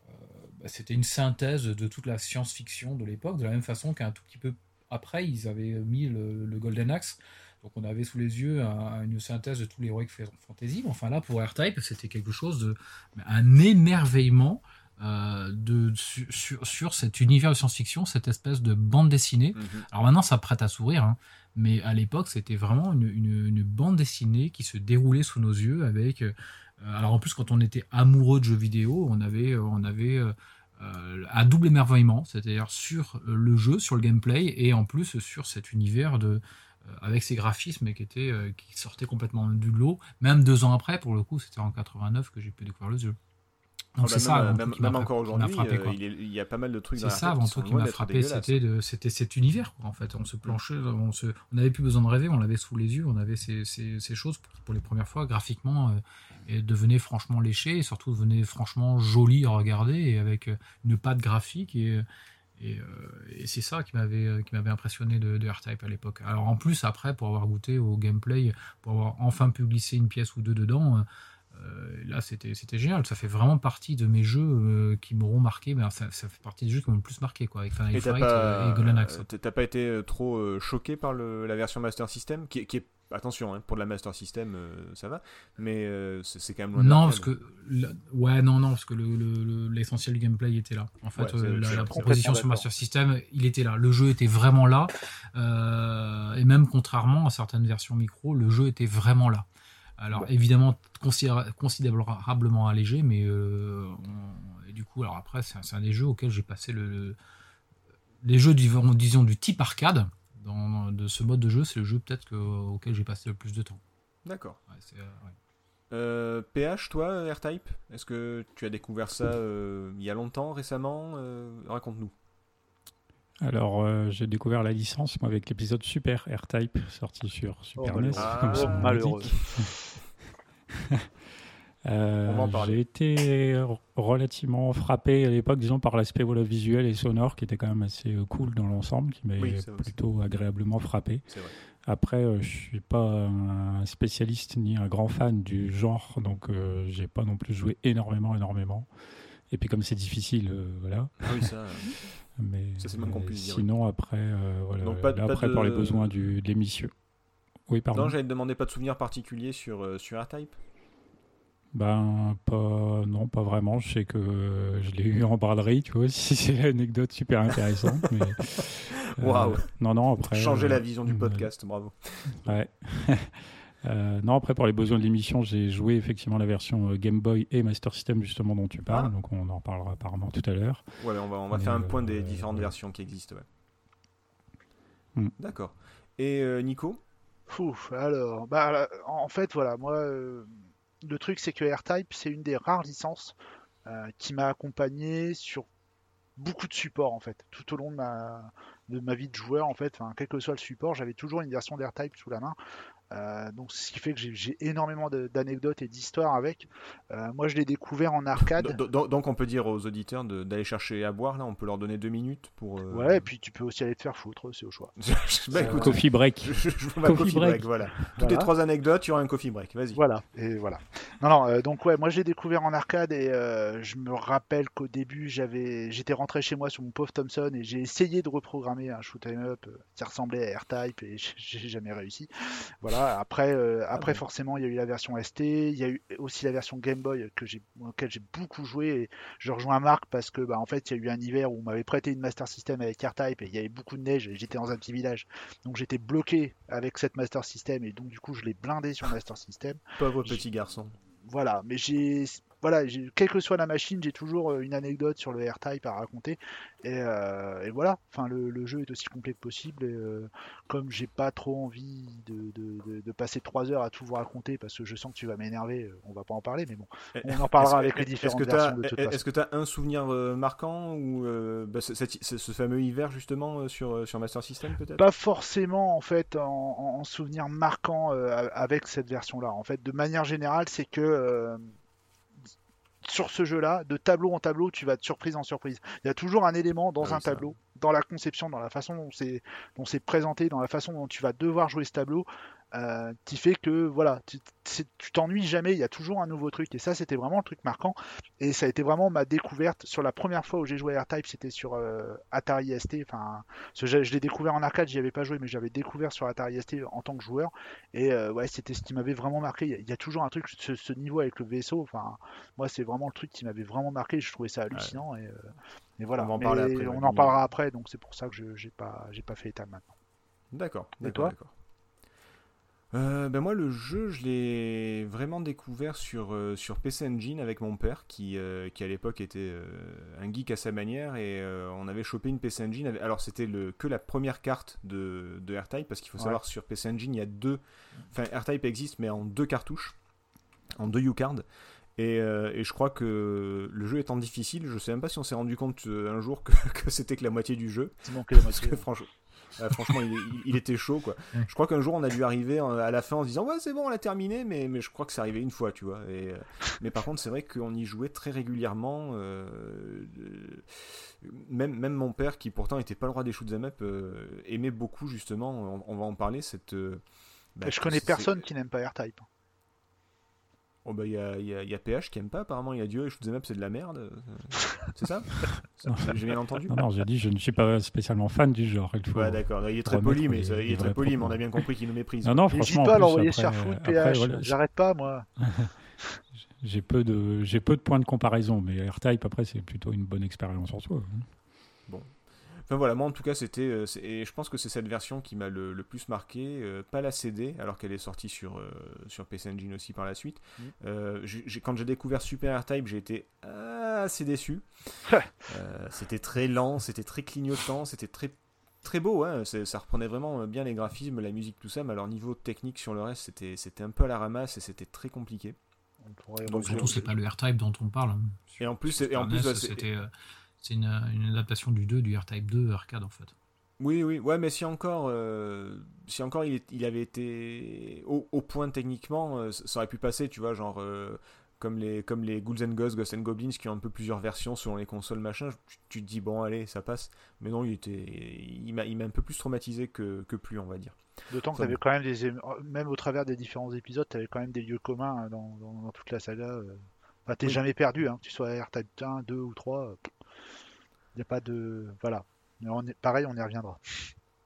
euh, bah, c'était une synthèse de toute la science-fiction de l'époque, de la même façon qu'un tout petit peu après, ils avaient mis le, le Golden Axe. Donc on avait sous les yeux un- une synthèse de les Heroic Fantasy. Enfin là, pour R-Type, c'était quelque chose de... un émerveillement euh, de, sur, cet univers de science-fiction, cette espèce de bande dessinée. Mhm. Alors maintenant, ça prête à sourire, hein, mais à l'époque, c'était vraiment une, une- une bande dessinée qui se déroulait sous nos yeux avec. euh, alors en plus, quand on était amoureux de jeux vidéo, on avait, euh, on avait euh, euh, un double émerveillement, c'est-à-dire sur euh, le jeu, sur le gameplay, et en plus sur cet univers de, euh, avec ses graphismes qui, étaient, euh, qui sortaient complètement du lot. Même deux ans après, pour le coup, c'était en 89 que j'ai pu découvrir le jeu. Ah Donc bah c'est ça, même, avant même- encore aujourd'hui, euh, il, y a pas mal de trucs C'est ça avant tout qui m'a frappé, c'était cet univers quoi, en fait. On se planchait, on se, on n'avait plus besoin de rêver, on l'avait sous les yeux, on avait ces, ces, ces choses qui pour les premières fois graphiquement euh, et devenaient franchement léchées et surtout devenaient franchement jolies à regarder et avec euh, une patte graphique et et, euh, et c'est ça qui m'avait euh, qui m'avait impressionné de, de R-Type à l'époque. Alors en plus après pour avoir goûté au gameplay, pour avoir enfin pu glisser une pièce ou deux dedans. Euh, là, c'était génial. Ça fait vraiment partie de mes jeux euh, qui m'auront marqué. Mais alors, ça, ça fait partie des jeux qui m'ont le plus marqué, quoi, avec Final Et Fight euh, pas, et Golden Axe. t'as- t'as pas été trop choqué par le- la version Master System qui, est- qui est attention hein, pour de la Master System euh, ça va mais euh, c'est quand même loin de Non, l'arcade. parce que la- ouais, non, non, parce que le- le- le- l'essentiel du gameplay était là. En fait, Ouais, euh, la, proposition sur. Master System, il était là. Le jeu était vraiment là. Et même contrairement à certaines versions micro, le jeu était vraiment là. Alors Bon. évidemment considéra- considérablement allégé, mais euh, on- et du coup, alors après, c'est un, des jeux auxquels j'ai passé le, le- les jeux disons, disons du type arcade. Dans, de ce mode de jeu, c'est le jeu peut-être que- auquel j'ai passé le plus de temps. d'accord Ouais, c'est, euh, ouais. Euh, PH toi R-Type est-ce que tu as découvert ça euh, il y a longtemps récemment raconte-nous Alors, euh, j'ai découvert la licence moi, avec l'épisode Super R-Type sorti sur Super Oh, NES. malheureux. comme Ah, son nom malheureux. l'indique. Euh, On va en parler. j'ai été relativement frappé à l'époque, disons, par l'aspect voilà, visuel et sonore qui était quand même assez euh, cool dans l'ensemble, qui m'avait Oui, plutôt agréablement frappé. vrai Après, euh, je suis pas un spécialiste ni un grand fan du genre, donc euh, j'ai pas non plus joué énormément, énormément. Et puis comme c'est difficile, euh, voilà. Ah oui ça Mais Ça, c'est moins qu'on puisse dire, Sinon, après, euh, voilà. Donc, pas Là, pas après de- pour les besoins du, de l'émission. Oui, pardon. non j'allais te demander pas de souvenir particulier sur euh, sur R-Type? Ben, pas, non, pas vraiment. Je sais que euh, je l'ai eu en braderie, tu vois, si c'est l'anecdote super intéressante. euh, Waouh. Non, non, après. changer euh, la vision du euh, podcast bravo Ouais. Euh, non, après, pour les besoins de l'émission, j'ai joué effectivement la version euh, Game Boy et Master System, justement, dont tu parles. Ah. Donc, on en parlera apparemment tout à l'heure. Ouais, on va, on va faire un point des euh, différentes versions qui existent. ouais. Hmm. D'accord. Et euh, Nico? Ouf, alors, bah, en fait, voilà, moi, euh, le truc, c'est que R-Type, c'est une des rares licences euh, qui m'a accompagné sur beaucoup de supports, en fait, tout au long de ma, de ma vie de joueur, en fait, enfin, quel que soit le support, j'avais toujours une version d'R-Type sous la main. Euh, donc, ce qui fait que j'ai- énormément d'anecdotes et d'histoires avec. Euh, moi, je l'ai découvert en arcade. Do- do- Donc on peut dire aux auditeurs d'aller chercher à boire là, on peut leur donner deux minutes pour. euh, Ouais, et puis tu peux aussi aller te faire foutre, c'est au choix. bah écoute, Coffee break. je, je, je Coffee coffee break. break, voilà. Toutes Voilà. les trois anecdotes, il y aura un coffee break. Vas-y. Voilà, et voilà. Non, non, euh, donc ouais, moi j'ai découvert en arcade et euh, je me rappelle qu'au début j'avais, j'étais rentré chez moi sur mon pauvre Thompson et j'ai essayé de reprogrammer un shoot 'em up qui ressemblait à R-Type et j'ai jamais réussi. Voilà. Après, euh, après bon. forcément il y a eu la version ST, il y a eu aussi la version Game Boy que j'ai, auquel j'ai beaucoup joué et je rejoins Marc parce que bah en fait il y a eu un hiver où on m'avait prêté une Master System avec R-Type et il y avait beaucoup de neige et j'étais dans un petit village, donc j'étais bloqué avec cette Master System et donc du coup je l'ai blindé sur Master System. Pauvre petit garçon. Voilà, mais j'ai voilà, quelle que soit la machine, j'ai toujours euh, une anecdote sur le R-Type à raconter. Et, euh, et voilà, enfin, le, le jeu est aussi complet que possible. Et, euh, comme j'ai pas trop envie de, de- de- de passer trois heures à tout vous raconter, parce que je sens que tu vas m'énerver, euh, on va pas en parler, mais bon, on en parlera avec les différentes versions de toute façon. est-ce que t'as un souvenir euh, marquant ou euh, bah, ce, fameux hiver justement sur, sur Master System peut-être? Pas forcément en fait en, en- en souvenir marquant euh, avec cette version-là. En fait, de manière générale, c'est que euh, sur ce jeu-là, de tableau en tableau, tu vas de surprise en surprise. Il y a toujours un élément dans Ah un ça. tableau, dans la conception, dans la façon dont c'est présenté, dans la façon dont tu vas devoir jouer ce tableau, euh, qui fait que voilà, tu t'ennuies jamais. Il y a toujours un nouveau truc. Et ça, c'était vraiment le truc marquant. Et ça a été vraiment ma découverte sur la première fois où j'ai joué à R-Type, c'était sur euh, Atari ST. Enfin, je, je l'ai découvert en arcade, j'y avais pas joué, mais j'avais découvert sur Atari ST en tant que joueur. Et euh, ouais, c'était ce qui m'avait vraiment marqué. Il y, a, il y a toujours un truc, ce, ce niveau avec le vaisseau. Enfin, moi, c'est vraiment le truc qui m'avait vraiment marqué. Je trouvais ça hallucinant. Et, et voilà. On en Mais après, on parlera après, donc c'est pour ça que j'ai pas pas fait état maintenant. D'accord, Et toi? d'accord. Euh, ben moi le jeu je l'ai vraiment découvert sur, euh, sur PC Engine avec mon père qui, euh, qui à l'époque était euh, un geek à sa manière et on avait chopé une PC Engine avec- alors c'était le, que la première carte de, de R-Type parce qu'il faut Ouais. savoir sur PC Engine il y a deux enfin R-Type existe mais en deux cartouches en deux U-cards et, euh, et je crois que le jeu étant difficile je sais même pas si on s'est rendu compte un jour que, que c'était que la moitié du jeu Il manquait la parce moitié. que franchement, franchement il, il- il était chaud quoi. Je crois qu'un jour on a dû arriver en- à la fin en se disant ouais c'est bon on l'a terminé mais, mais je crois que c'est arrivé une fois tu vois. Et, euh, mais par contre c'est vrai qu'on y jouait très régulièrement. euh, euh, même, même mon père qui pourtant était pas le roi des shoot'em up euh, aimait beaucoup justement, on, on va en parler cette... euh, bah, je connais personne qui n'aime pas R-Type. Oh bah il y a, y y PH qui aime pas apparemment, il a dit oh, les shoot'em up c'est de la merde. euh, C'est ça Ça, J'ai bien entendu Non, non, j'ai dit, je ne suis pas spécialement fan du genre. Il faut... Ouais d'accord, il est très poli mais les- il est très poli mais on a bien compris qu'il nous méprise. Non, non, franchement. en pas à l'envoyer après, PH. voilà, J'arrête pas, moi. J'ai peu de j'ai peu de points de comparaison, mais R-Type après c'est plutôt une bonne expérience en soi. Enfin voilà, moi en tout cas c'était, euh, et je pense que c'est cette version qui m'a le, le plus marqué, euh, pas la CD, alors qu'elle est sortie sur, euh, sur PC Engine aussi par la suite. Mm. Euh, quand j'ai découvert Super R-Type, j'ai été assez déçu. Euh, c'était très lent, c'était très clignotant, c'était très très beau, hein, ça reprenait vraiment bien les graphismes, la musique, tout ça, mais alors niveau technique sur le reste, c'était c'était un peu à la ramasse et c'était très compliqué. Donc, Surtout, c'est pas le R-Type dont on parle. hein. Et en plus, et en plus, bah, c'était euh, c'est une, une adaptation du 2 du R-Type 2 arcade en fait. Oui, oui, ouais, mais si encore, euh, si encore il, est- il avait été au, au point techniquement, euh, ça aurait pu passer, tu vois, genre euh, comme les comme les Ghouls and Ghosts, Ghosts and Goblins qui ont un peu plusieurs versions selon les consoles machin. Tu, tu te dis bon allez, ça passe. Mais non, il était, il m'a il m'a un peu plus traumatisé que, que plus, on va dire. D'autant que t'avais quand même des, même au travers des différents épisodes, t'avais quand même des lieux communs hein, dans, dans- dans toute la saga. euh. Enfin, t'es Oui. jamais perdu, hein, que tu sois R-Type 1, 2 ou 3. A pas de. Voilà. On est... Pareil, on y reviendra.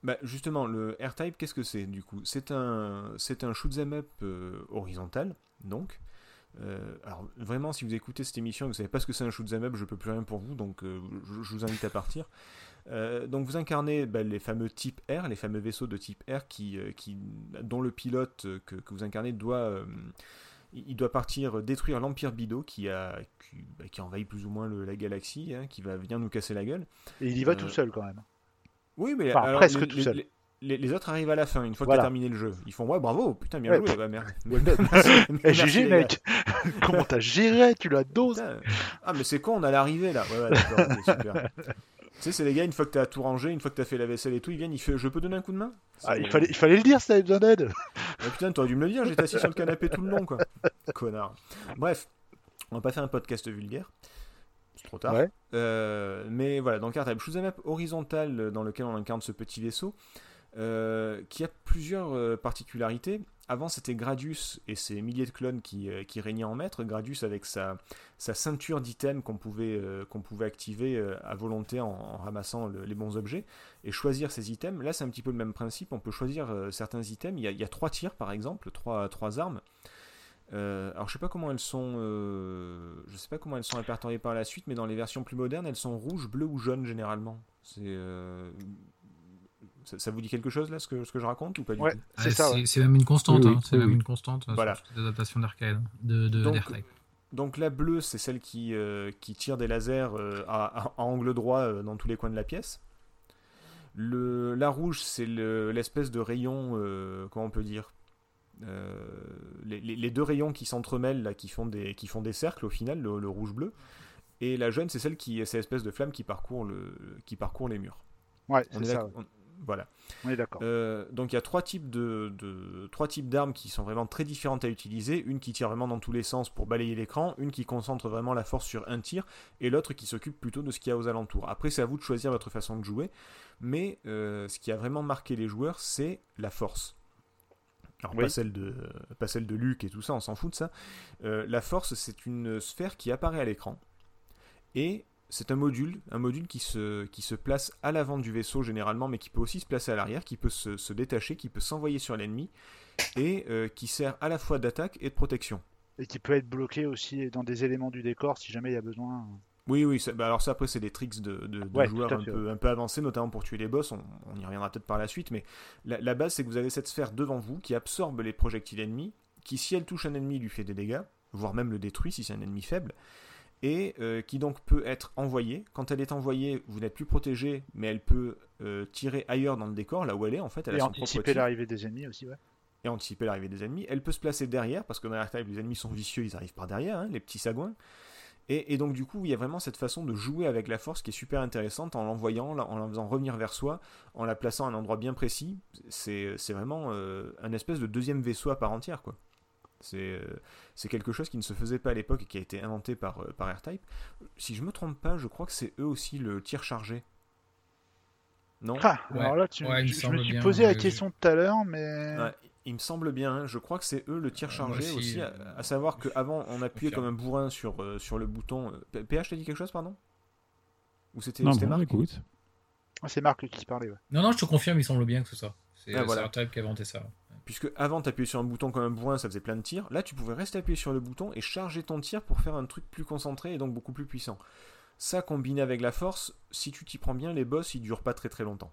Bah justement, le R-Type, qu'est-ce que c'est du coup? C'est un, c'est un shoot'em up euh, horizontal, donc. Euh, alors vraiment, si vous écoutez cette émission et que vous savez pas ce que c'est un shoot'em up, je peux plus rien pour vous, donc euh, je, vous invite à partir. Donc vous incarnez bah, les fameux type R, les fameux vaisseaux de type R qui, qui, dont le pilote que, vous incarnez doit, il doit partir détruire l'Empire Bido qui a, qui, bah, qui envahit plus ou moins le- la galaxie, hein, qui va venir nous casser la gueule. Et il y va Euh, tout seul quand même. Oui, mais Enfin, alors, presque les, tout seul. les- les- les autres arrivent à la fin, une fois Voilà. que terminé le jeu. Ils font ouais, bravo, putain, bien Ouais, joué. Ouais, merde. Merci, Eh, GG, mec Comment t'as géré Tu la doses Putain. Ah, mais c'est con, on allait arriver là. Ouais, ouais, d'accord, super. Tu sais, c'est les gars, une fois que t'as tout rangé, une fois que t'as fait la vaisselle et tout, ils viennent, ils font Je peux donner un coup de main Ah, il, fallait, il fallait le dire si t'avais besoin d'aide Ah, putain, t'aurais dû me le dire, j'étais assis sur le canapé tout le long, quoi. Connard. Bref, on va pas faire un podcast vulgaire. C'est trop tard. Ouais. Euh, mais voilà, dans Carte Shoot'em Up horizontal dans lequel on incarne ce petit vaisseau, qui a plusieurs euh, particularités. Avant, c'était Gradius et ses milliers de clones qui, euh, qui régnaient en maître. Gradius avec sa, ceinture d'items qu'on pouvait, euh, qu'on pouvait activer euh, à volonté en, ramassant le- les bons objets et choisir ces items. Là, c'est un petit peu le même principe. On peut choisir euh, certains items. Il y, a, trois tirs, par exemple, trois, armes. Euh, alors, je sais pas comment elles sont. euh, je sais pas comment elles sont répertoriées par la suite, mais dans les versions plus modernes, elles sont rouges, bleues ou jaunes généralement. C'est. Ça, ça vous dit quelque chose là, ce que, ce que je raconte ou pas du Ouais, tout c'est Ah, ça. ouais. c'est c'est même une constante, Oui, oui, hein, c'est oui, même oui. une constante Voilà. sur toutes les adaptations d'arcade de, de Donc, la bleue, c'est celle qui, euh, qui tire des lasers euh, à, à angle droit euh, dans tous les coins de la pièce. Le, la rouge, c'est le- l'espèce de rayon, euh, comment on peut dire Euh, les, les- les deux rayons qui s'entremêlent, là, qui font, des, qui font des cercles au final, le, le rouge-bleu. Et la jaune, c'est celle qui, c'est l'espèce de flamme qui parcourt, le, qui parcourt les murs. Ouais, On c'est est ça. on- voilà. On est d'accord. Euh, donc il y a trois types de, de- trois types d'armes qui sont vraiment très différentes à utiliser. Une qui tire vraiment dans tous les sens pour balayer l'écran, une qui concentre vraiment la force sur un tir, et l'autre qui s'occupe plutôt de ce qu'il y a aux alentours. Après c'est à vous de choisir votre façon de jouer, mais euh, ce qui a vraiment marqué les joueurs, c'est la force. Alors Oui. pas celle de pas celle de Luke et tout ça, on s'en fout de ça. Euh, la force, c'est une sphère qui apparaît à l'écran et c'est un module, un module qui se, qui se place à l'avant du vaisseau généralement, mais qui peut aussi se placer à l'arrière, qui peut se, se détacher, qui peut s'envoyer sur l'ennemi, et euh, qui sert à la fois d'attaque et de protection. Et qui peut être bloqué aussi dans des éléments du décor si jamais il y a besoin. Oui, oui, ça- bah alors ça après c'est des tricks de, de- de Ouais, joueurs un peu, un peu avancés, notamment pour tuer les boss, on, on y reviendra peut-être par la suite, mais la, la base c'est que vous avez cette sphère devant vous qui absorbe les projectiles ennemis, qui si elle touche un ennemi lui fait des dégâts, voire même le détruit si c'est un ennemi faible, et euh, qui donc peut être envoyée. Quand elle est envoyée, vous n'êtes plus protégé, mais elle peut euh, tirer ailleurs dans le décor, là où elle est en fait, elle a Et son anticiper l'arrivée des ennemis aussi, ouais. et anticiper l'arrivée des ennemis. Elle peut se placer derrière, parce que dans R-Type, les ennemis sont vicieux, ils arrivent par derrière, hein, les petits sagouins. Et, et donc, du coup, il y a vraiment cette façon de jouer avec la force qui est super intéressante en l'envoyant, en la faisant revenir vers soi, en la plaçant à un endroit bien précis. C'est c'est vraiment euh, un espèce de deuxième vaisseau à part entière, quoi. C'est euh, c'est quelque chose qui ne se faisait pas à l'époque et qui a été inventé par, euh, par R-Type. Si je me trompe pas, je crois que c'est eux aussi le tir chargé. Non? Ah, Ouais. alors là, tu, Ouais, je, me suis bien, posé la question tout à l'heure, mais. Ouais, il me semble bien, hein. je crois que c'est eux le tir Euh, chargé moi aussi, aussi, à, euh, à savoir qu'avant on appuyait comme un bourrin sur, euh, sur le bouton. P- PH, t'as dit quelque chose, pardon? Ou c'était bon, Marc? écoute. Ah, C'est Marc qui parlait, ouais. Non, non, je te confirme, il semble bien que c'est ça. C'est Ah, voilà. Qui a inventé ça. Puisque avant t'appuyais sur un bouton comme un bourrin, ça faisait plein de tirs. Là, tu pouvais rester appuyé sur le bouton et charger ton tir pour faire un truc plus concentré et donc beaucoup plus puissant. Ça combiné avec la force, si tu t'y prends bien, les boss ils durent pas très très longtemps.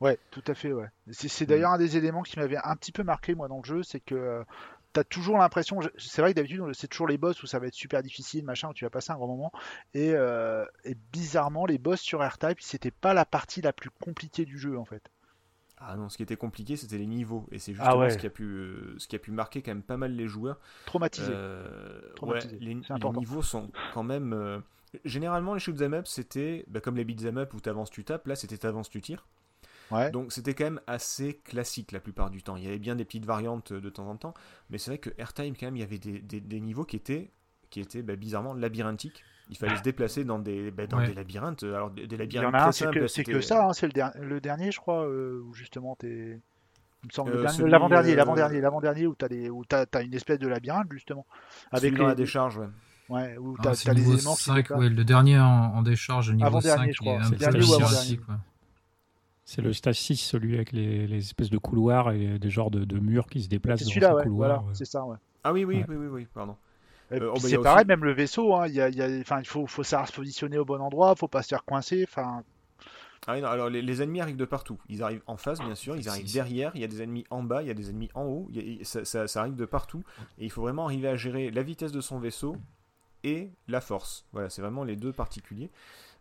Ouais, tout à fait, ouais. C'est Mm. d'ailleurs un des éléments qui m'avait un petit peu marqué, moi, dans le jeu, c'est que euh, t'as toujours l'impression, c'est vrai que d'habitude, c'est toujours les boss où ça va être super difficile, machin, où tu vas passer un grand moment, et, euh, et bizarrement, les boss sur R-Type, c'était pas la partie la plus compliquée du jeu, en fait. Ah non, ce qui était compliqué, c'était les niveaux. Et c'est Ah justement ouais. ce, qui a pu, euh, ce qui a pu marquer quand même pas mal les joueurs. Traumatisé. Euh, ouais, les, niveaux sont quand même. euh, Généralement, les shoot'em up, c'était bah, comme les beat'em up où t'avances, tu tapes. Là, c'était t'avances, tu tires. ouais. Donc, c'était quand même assez classique la plupart du temps. Il y avait bien des petites variantes de temps en temps, mais c'est vrai que Airtime, quand même, il y avait des, des- des niveaux qui étaient, qui étaient bah, bizarrement labyrinthiques. Il fallait se déplacer dans des, bah, dans Ouais. des labyrinthes. Alors, des, des Il y labyrinthes en a un, très c'est simples, que, que ça, hein, c'est le, der- le dernier, je crois, euh, où justement t'es. Il me semble, le Euh, dernier- celui, l'avant-dernier, euh, l'avant-dernier, l'avant-dernier, où t'as des, où t'as, t'as une espèce de labyrinthe, justement. Avec dans la les, décharge, ouais. ouais, où Ah, t'as, c'est t'as le les éléments qui 5, déplacent. ouais, le dernier en, en décharge, le niveau Avant-dernier, 5, je qui est crois. C'est le dernier ou classique, quoi. C'est le stage 6, celui avec les, les espèces de couloirs et des genres de, de murs qui se déplacent C'est dans ces ouais, couloirs. voilà, ouais. c'est ça, ouais. Ah oui, oui, Ouais. oui, oui, oui, pardon. Euh, oh, bah, c'est pareil, aussi- même le vaisseau, hein, il y a, il y a- enfin, il faut, faut savoir se positionner au bon endroit, faut pas se faire coincer. Enfin, Ah oui, non, alors les, les ennemis arrivent de partout. Ils arrivent en face, bien sûr, ils arrivent derrière, il y a des ennemis en bas, il y a des ennemis en haut, il y a- ça, ça- ça arrive de partout. Et il faut vraiment arriver à gérer la vitesse de son vaisseau et la force. Voilà, c'est vraiment les deux particuliers.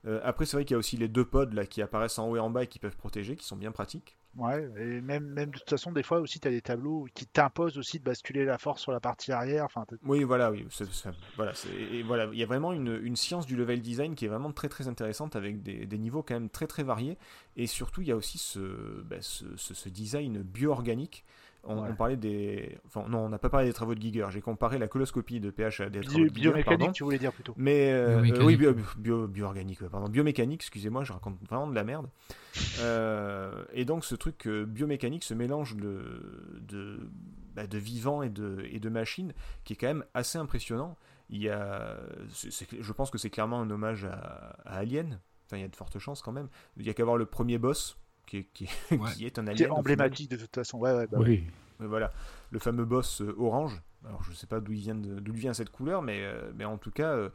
Euh, après, c'est vrai qu'il y a aussi les deux pods là, qui apparaissent en haut et en bas et qui peuvent protéger, qui sont bien pratiques. Ouais, et même, même de toute façon, des fois aussi, tu as des tableaux qui t'imposent aussi de basculer la force sur la partie arrière. Enfin, Oui, voilà, oui. c'est- voilà, et voilà, il y a vraiment une, science du level design qui est vraiment très très intéressante avec des, niveaux quand même très très variés. Et surtout, il y a aussi ce, ce- ce design bio-organique. On, Ouais. on parlait des. Enfin, non, on n'a pas parlé des travaux de Giger. J'ai comparé la coloscopie de pH à des travaux bio- de Giger, pardon. biomécanique, tu voulais dire plutôt. Mais euh, Biomécanique. euh, oui, bio, bio- bio-organique, ouais, pardon, biomécanique, excusez-moi, je raconte vraiment de la merde. Euh, et donc ce truc euh, biomécanique, ce mélange de, de, bah, de vivant et de, et de machine, qui est quand même assez impressionnant. Il y a, je pense que c'est clairement un hommage à, à Alien. Enfin, il y a de fortes chances quand même. Il y a qu'à voir le premier boss, qui est, qui est, Ouais. qui est un Qui est alien. emblématique de toute façon. Ouais, ouais, bah. Oui. Voilà, le fameux boss euh, orange. Alors je sais pas d'où il vient d'où vient cette couleur, mais, euh, mais en tout cas, euh,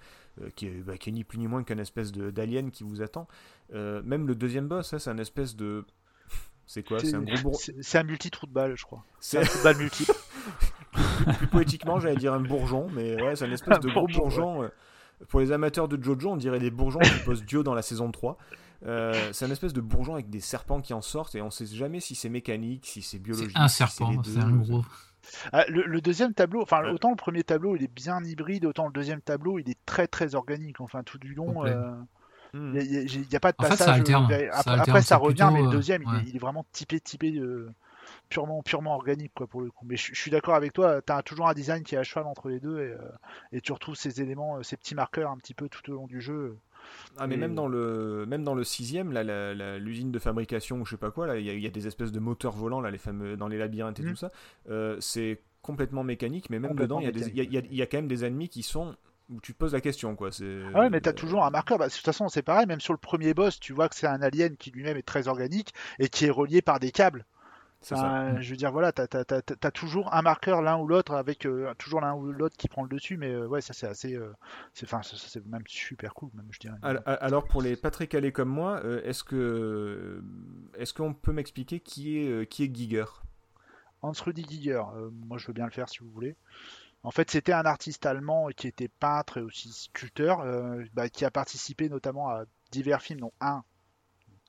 qui, est, bah, qui est ni plus ni moins qu'un espèce de- d'alien qui vous attend. Euh, même le deuxième boss, ça, c'est un espèce de. C'est quoi? C'est un gros. C'est c'est un multi-trou de balle, je crois. C'est un trou de balle multiple. plus poétiquement, j'allais dire un bourgeon, mais ouais, c'est une espèce de gros bourgeon. Pour les amateurs de Jojo, on dirait des bourgeons qui posent Dio dans la saison 3. Euh, c'est une espèce de bourgeon avec des serpents qui en sortent et on sait jamais si c'est mécanique, si c'est biologique. un serpent, c'est un gros. Ah, le, deuxième tableau, enfin autant le premier tableau il est bien hybride, autant le deuxième tableau il est très très organique. Enfin tout du long, il n'y a, pas de passage. après, ça, revient, mais le deuxième il, est, vraiment typé typé purement purement organique quoi pour le coup. Mais je, suis d'accord avec toi, tu as toujours un design qui est à cheval entre les deux et, et tu retrouves ces éléments, ces petits marqueurs un petit peu tout au long du jeu. Ah mais même dans le même dans le sixième, là, l'usine de fabrication ou je sais pas quoi, là, il y, a des espèces de moteurs volants là, les fameux dans les labyrinthes et tout mm. ça. Euh, c'est complètement mécanique, mais même dedans, il y, y, a quand même des ennemis qui sont où tu te poses la question quoi. Ah ouais, mais t'as toujours un marqueur. Bah, de toute façon, c'est pareil. Même sur le premier boss, tu vois que c'est un alien qui lui-même est très organique et qui est relié par des câbles. Je veux dire, voilà, t'as as, toujours un marqueur l'un ou l'autre avec euh, toujours l'un ou l'autre qui prend le dessus, mais euh, ouais, ça c'est assez, euh, c'est enfin, c'est même super cool, même je dirais. Alors, pour les pas très calés comme moi, est-ce que, est-ce qu'on peut m'expliquer qui est qui est Giger? Hans Rudi Giger, moi je veux bien le faire si vous voulez. En fait, c'était un artiste allemand qui était peintre et aussi sculpteur, bah, qui a participé notamment à divers films, dont un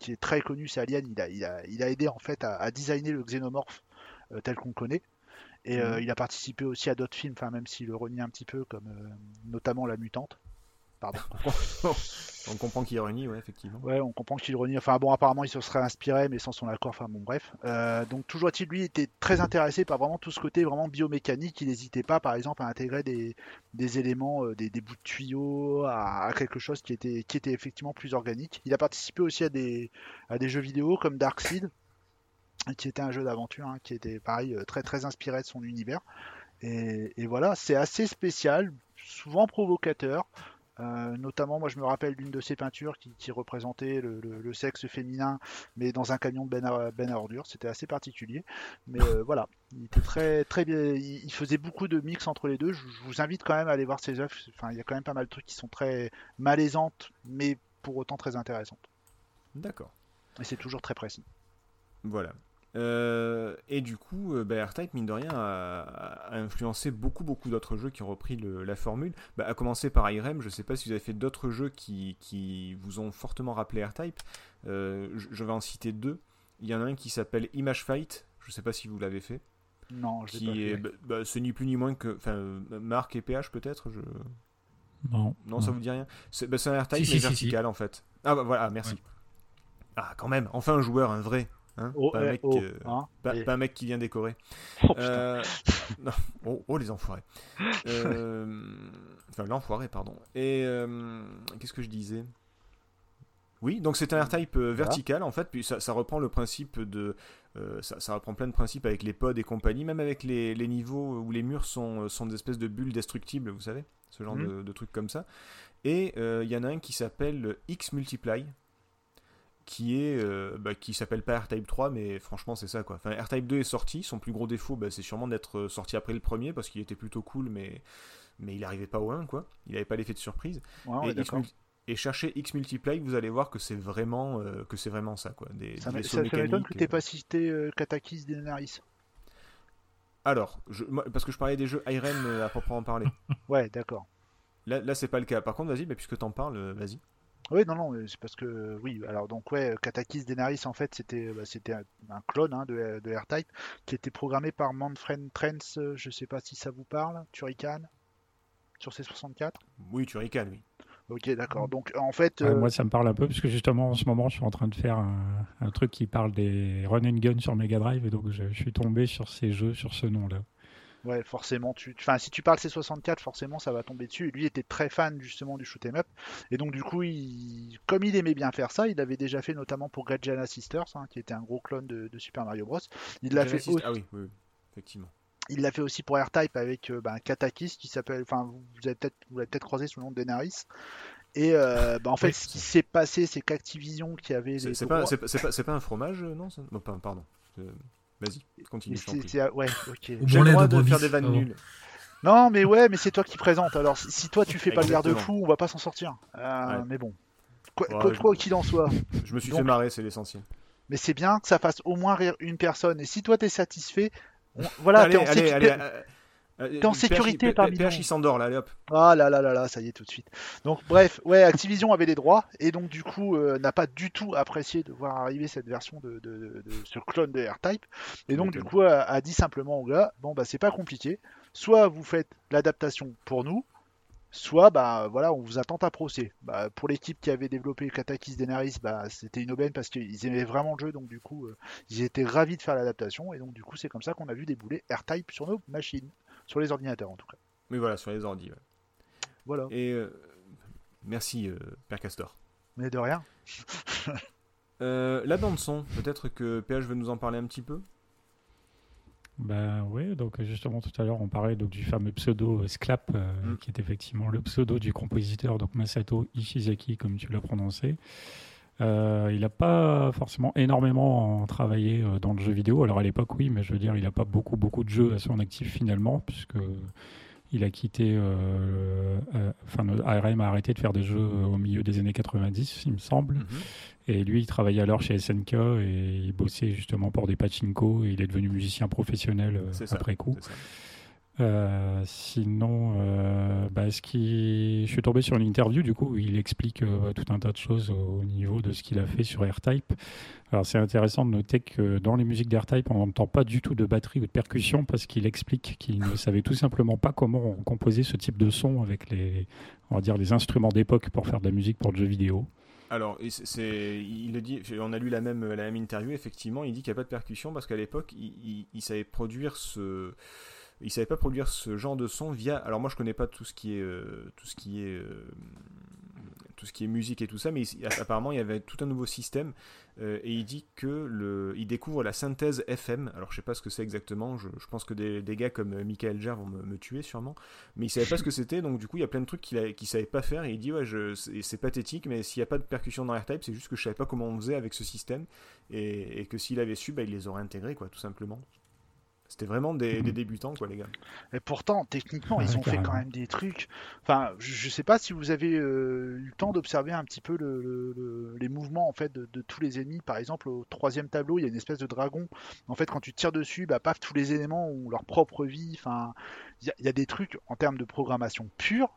qui est très connu, c'est Alien. Il a, il, a, il a, aidé en fait à, designer le xénomorphe euh, tel qu'on connaît. Et euh, mhm. il a participé aussi à d'autres films, enfin même s'il le renie un petit peu, comme euh, notamment La Mutante. on comprend qu'il ironie, ouais, effectivement. Ouais, on comprend qu'il ironie. Enfin bon, apparemment, il se serait inspiré, mais sans son accord. Enfin bon, bref. Euh, donc toujours est-il, lui était très intéressé par vraiment tout ce côté vraiment biomécanique. Il n'hésitait pas, par exemple, à intégrer des, éléments, euh, des, bouts de tuyaux, à, quelque chose qui était, qui était effectivement plus organique. Il a participé aussi à des, à des jeux vidéo comme Darkseid, qui était un jeu d'aventure, hein, qui était pareil, euh, très très inspiré de son univers. et voilà, c'est assez spécial, souvent provocateur. Euh, notamment, moi je me rappelle d'une de ses peintures qui, représentait le, sexe féminin, mais dans un camion de ben à, ben ordures. C'était assez particulier. Mais euh, voilà, il était très, très bien. Il, faisait beaucoup de mix entre les deux. Je, vous invite quand même à aller voir ses œuvres. Enfin, il y a quand même pas mal de trucs qui sont très malaisantes, mais pour autant très intéressantes. D'accord. Et c'est toujours très précis. Voilà. Euh, et du coup, euh, bah, R-Type, mine de rien, a, influencé beaucoup, beaucoup d'autres jeux qui ont repris la formule. Bah, à commencer par IREM, je ne sais pas si vous avez fait d'autres jeux qui, qui, vous ont fortement rappelé R-Type. Euh, je, vais en citer deux. Il y en a un qui s'appelle Image Fight, je ne sais pas si vous l'avez fait. Non, je qui pas est, bah, C'est ni plus ni moins que. Enfin, Marc et PH peut-être je... Non. Non, ça vous dit rien? C'est un R-Type, mais vertical en fait. Ah, bah voilà, merci. Ah, quand même, enfin un joueur, un vrai. Hein oh, pas, un mec, oh, hein, pas, un mec qui vient décorer. Oh, euh, oh, oh, les enfoirés. Euh, enfin, l'enfoiré, pardon. Et euh, qu'est-ce que je disais? Oui, donc c'est un R-Type vertical en fait, puis ça, ça, reprend le principe de. Ça, ça, reprend plein de principes avec les pods et compagnie, même avec les, les, niveaux où les murs sont, sont des espèces de bulles destructibles, vous savez, ce genre mhm. de, de, trucs comme ça. Et il y en a un qui s'appelle X Multiply qui est euh, bah, qui s'appelle pas R-Type 3 mais franchement c'est ça quoi. Enfin R-Type 2 est sorti, son plus gros défaut bah, c'est sûrement d'être euh, sorti après le premier parce qu'il était plutôt cool mais mais il n'arrivait pas au 1 quoi. Il n'avait pas l'effet de surprise. et, chercher X Multiply, vous allez voir que c'est vraiment euh, que c'est vraiment ça quoi. Des, ça m'étonne que t'aies pas cité Katakis Denaris. Alors, je, parce que je parlais des jeux Irem à proprement parler. ouais, d'accord. Là, là c'est pas le cas. Par contre, vas-y, bah, puisque t'en parles, vas-y. Oui, non, non, c'est parce que oui. Alors donc ouais, Katakis Denaris en fait c'était bah, c'était un, clone hein, de, de R-Type qui était programmé par Manfred Trens. Je sais pas si ça vous parle. Turrican sur C64. Oui, Turrican, oui. Ok, d'accord. Donc en fait, moi ça me parle un peu parce que justement en ce moment je suis en train de faire un, truc qui parle des run and gun sur Mega Drive et donc je suis tombé sur ces jeux sur ce nom-là. Ouais, forcément, tu... enfin, si tu parles C64, forcément, ça va tomber dessus. Lui était très fan justement du shoot'em up, et donc du coup, il... comme il aimait bien faire ça, il l'avait déjà fait notamment pour Great Sisters, hein, qui était un gros clone de, Super Mario Bros. Il l'a fait aussi... Ah oui, oui, effectivement. Il l'a fait aussi pour R-Type avec euh, ben, Katakis, qui s'appelle, enfin, vous avez peut-être, vous l'avez peut-être croisé sous le nom de Denaris. Et euh, ben, en fait, ce qui s'est passé, c'est qu'Activision qui avait. C'est pas, pas, pas, un fromage, non, non Pardon. Vas-y, continue. ouais, ok. J'ai le droit de, faire des vannes nulles. Non, mais ouais, mais c'est toi qui présente. Alors, si, toi tu fais pas le garde-fou, on va pas s'en sortir. Euh, mais bon, quoi qu'il en soit. Je me suis fait marrer, c'est l'essentiel. Mais c'est bien que ça fasse au moins rire une personne. Et si toi t'es satisfait, voilà. allez, allez, allez, Euh, T'es en PH, sécurité parmi PH, nous. il s'endort là, allez hop. Ah là là là là, ça y est tout de suite. Donc bref, ouais, Activision avait les droits et donc du coup euh, n'a pas du tout apprécié de voir arriver cette version de, de- de- de ce clone de R-Type et donc du coup a, a dit simplement au gars, bon bah c'est pas compliqué, soit vous faites l'adaptation pour nous, soit bah voilà on vous attend à procès. Bah, pour l'équipe qui avait développé Katakis Denaris, bah c'était une aubaine parce qu'ils aimaient vraiment le jeu donc du coup euh, ils étaient ravis de faire l'adaptation et donc du coup c'est comme ça qu'on a vu débouler R-Type sur nos machines, sur les ordinateurs en tout cas. Mais voilà, sur les ordi. ouais. Voilà, Et euh, merci, euh, Père Castor. mais de rien. Euh, la bande son, peut-être que PH veut nous en parler un petit peu? Ben oui, donc justement tout à l'heure on parlait donc du fameux pseudo euh, Sclap, euh, Mm. qui est effectivement le pseudo du compositeur donc Masato Ishizaki comme tu l'as prononcé. Euh, il n'a pas forcément énormément travaillé euh, dans le jeu vidéo. Alors à l'époque oui, mais je veux dire il n'a pas beaucoup beaucoup de jeux à son actif finalement puisque il a quitté, euh, euh, enfin ARM a arrêté de faire des jeux au milieu des années 90 il me semble. Mhm. Et lui, il travaillait alors chez SNK et il bossait justement pour des pachinko et il est devenu musicien professionnel ça. après coup. Euh, sinon, euh, bah, je suis tombé sur une interview du coup où il explique euh, tout un tas de choses au niveau de ce qu'il a fait sur AirType. Alors c'est intéressant de noter que dans les musiques d'AirType, on n'entend pas du tout de batterie ou de percussion parce qu'il explique qu'il ne savait tout simplement pas comment on composait ce type de son avec les, on va dire, les instruments d'époque pour faire de la musique pour le jeu vidéo. Alors, il le dit, on a lu la même, la même interview, effectivement, il dit qu'il n'y a pas de percussion parce qu'à l'époque, il savait produire ce. Il savait pas produire ce genre de son via. Alors moi je connais pas tout ce qui est euh, tout ce qui est euh, tout ce qui est musique et tout ça, mais apparemment il y avait tout un nouveau système euh, et il dit que le, il découvre la synthèse FM. Alors je sais pas ce que c'est exactement. Je, pense que des, gars comme Michael Ger vont me, tuer sûrement, mais il savait pas ce que c'était. Donc du coup il y a plein de trucs qu'il qu'il savait pas faire et il dit ouais c'est, pathétique, mais s'il n'y a pas de percussion dans AirType, c'est juste que je savais pas comment on faisait avec ce système et, et que s'il avait su, bah, il les aurait intégrés quoi, tout simplement. C'était vraiment des, des débutants quoi les gars. Et pourtant, techniquement, Ouais, ils ont fait quand même des trucs. Enfin, je, je sais pas si vous avez euh, eu le temps d'observer un petit peu le- le- le- les mouvements en fait de, de tous les ennemis. Par exemple, au troisième tableau, il y a une espèce de dragon. En fait, quand tu tires dessus, bah paf, tous les éléments ont leur propre vie. Enfin, il y, a- il y a des trucs en termes de programmation pure.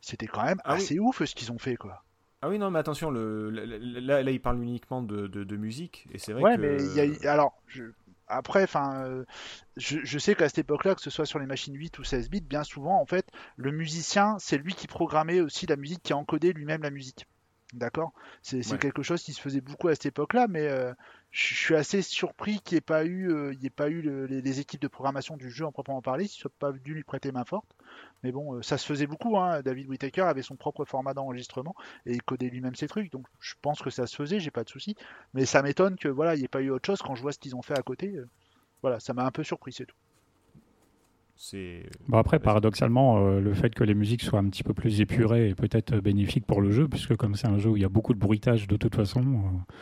C'était quand même Ah oui. assez ouf ce qu'ils ont fait, quoi. Ah oui non mais attention, le, là, là, là, il parle uniquement de, de, de musique et c'est vrai Ouais, que. mais il y a eu- alors je- après, euh, je, je sais qu'à cette époque-là, que ce soit sur les machines 8 ou 16 bits, bien souvent, en fait, le musicien, c'est lui qui programmait aussi la musique, qui encodait lui-même la musique. D'accord C'est Ouais. quelque chose qui se faisait beaucoup à cette époque-là, mais euh, je suis assez surpris qu'il n'y ait pas eu, euh, il y ait pas eu le- les, les équipes de programmation du jeu en proprement parler, ne soient pas dû lui prêter main forte. Mais bon, euh, ça se faisait beaucoup. Hein. David Whittaker avait son propre format d'enregistrement et il codait lui-même ses trucs. Donc je pense que ça se faisait, j'ai pas de souci. Mais ça m'étonne que voilà, il n'y ait pas eu autre chose quand je vois ce qu'ils ont fait à côté. Voilà, ça m'a un peu surpris, c'est tout. C'est. Bon après, paradoxalement, euh, le fait que les musiques soient un petit peu plus épurées est peut-être euh, bénéfique pour le jeu, puisque comme c'est un jeu où il y a beaucoup de bruitage de toute façon, euh,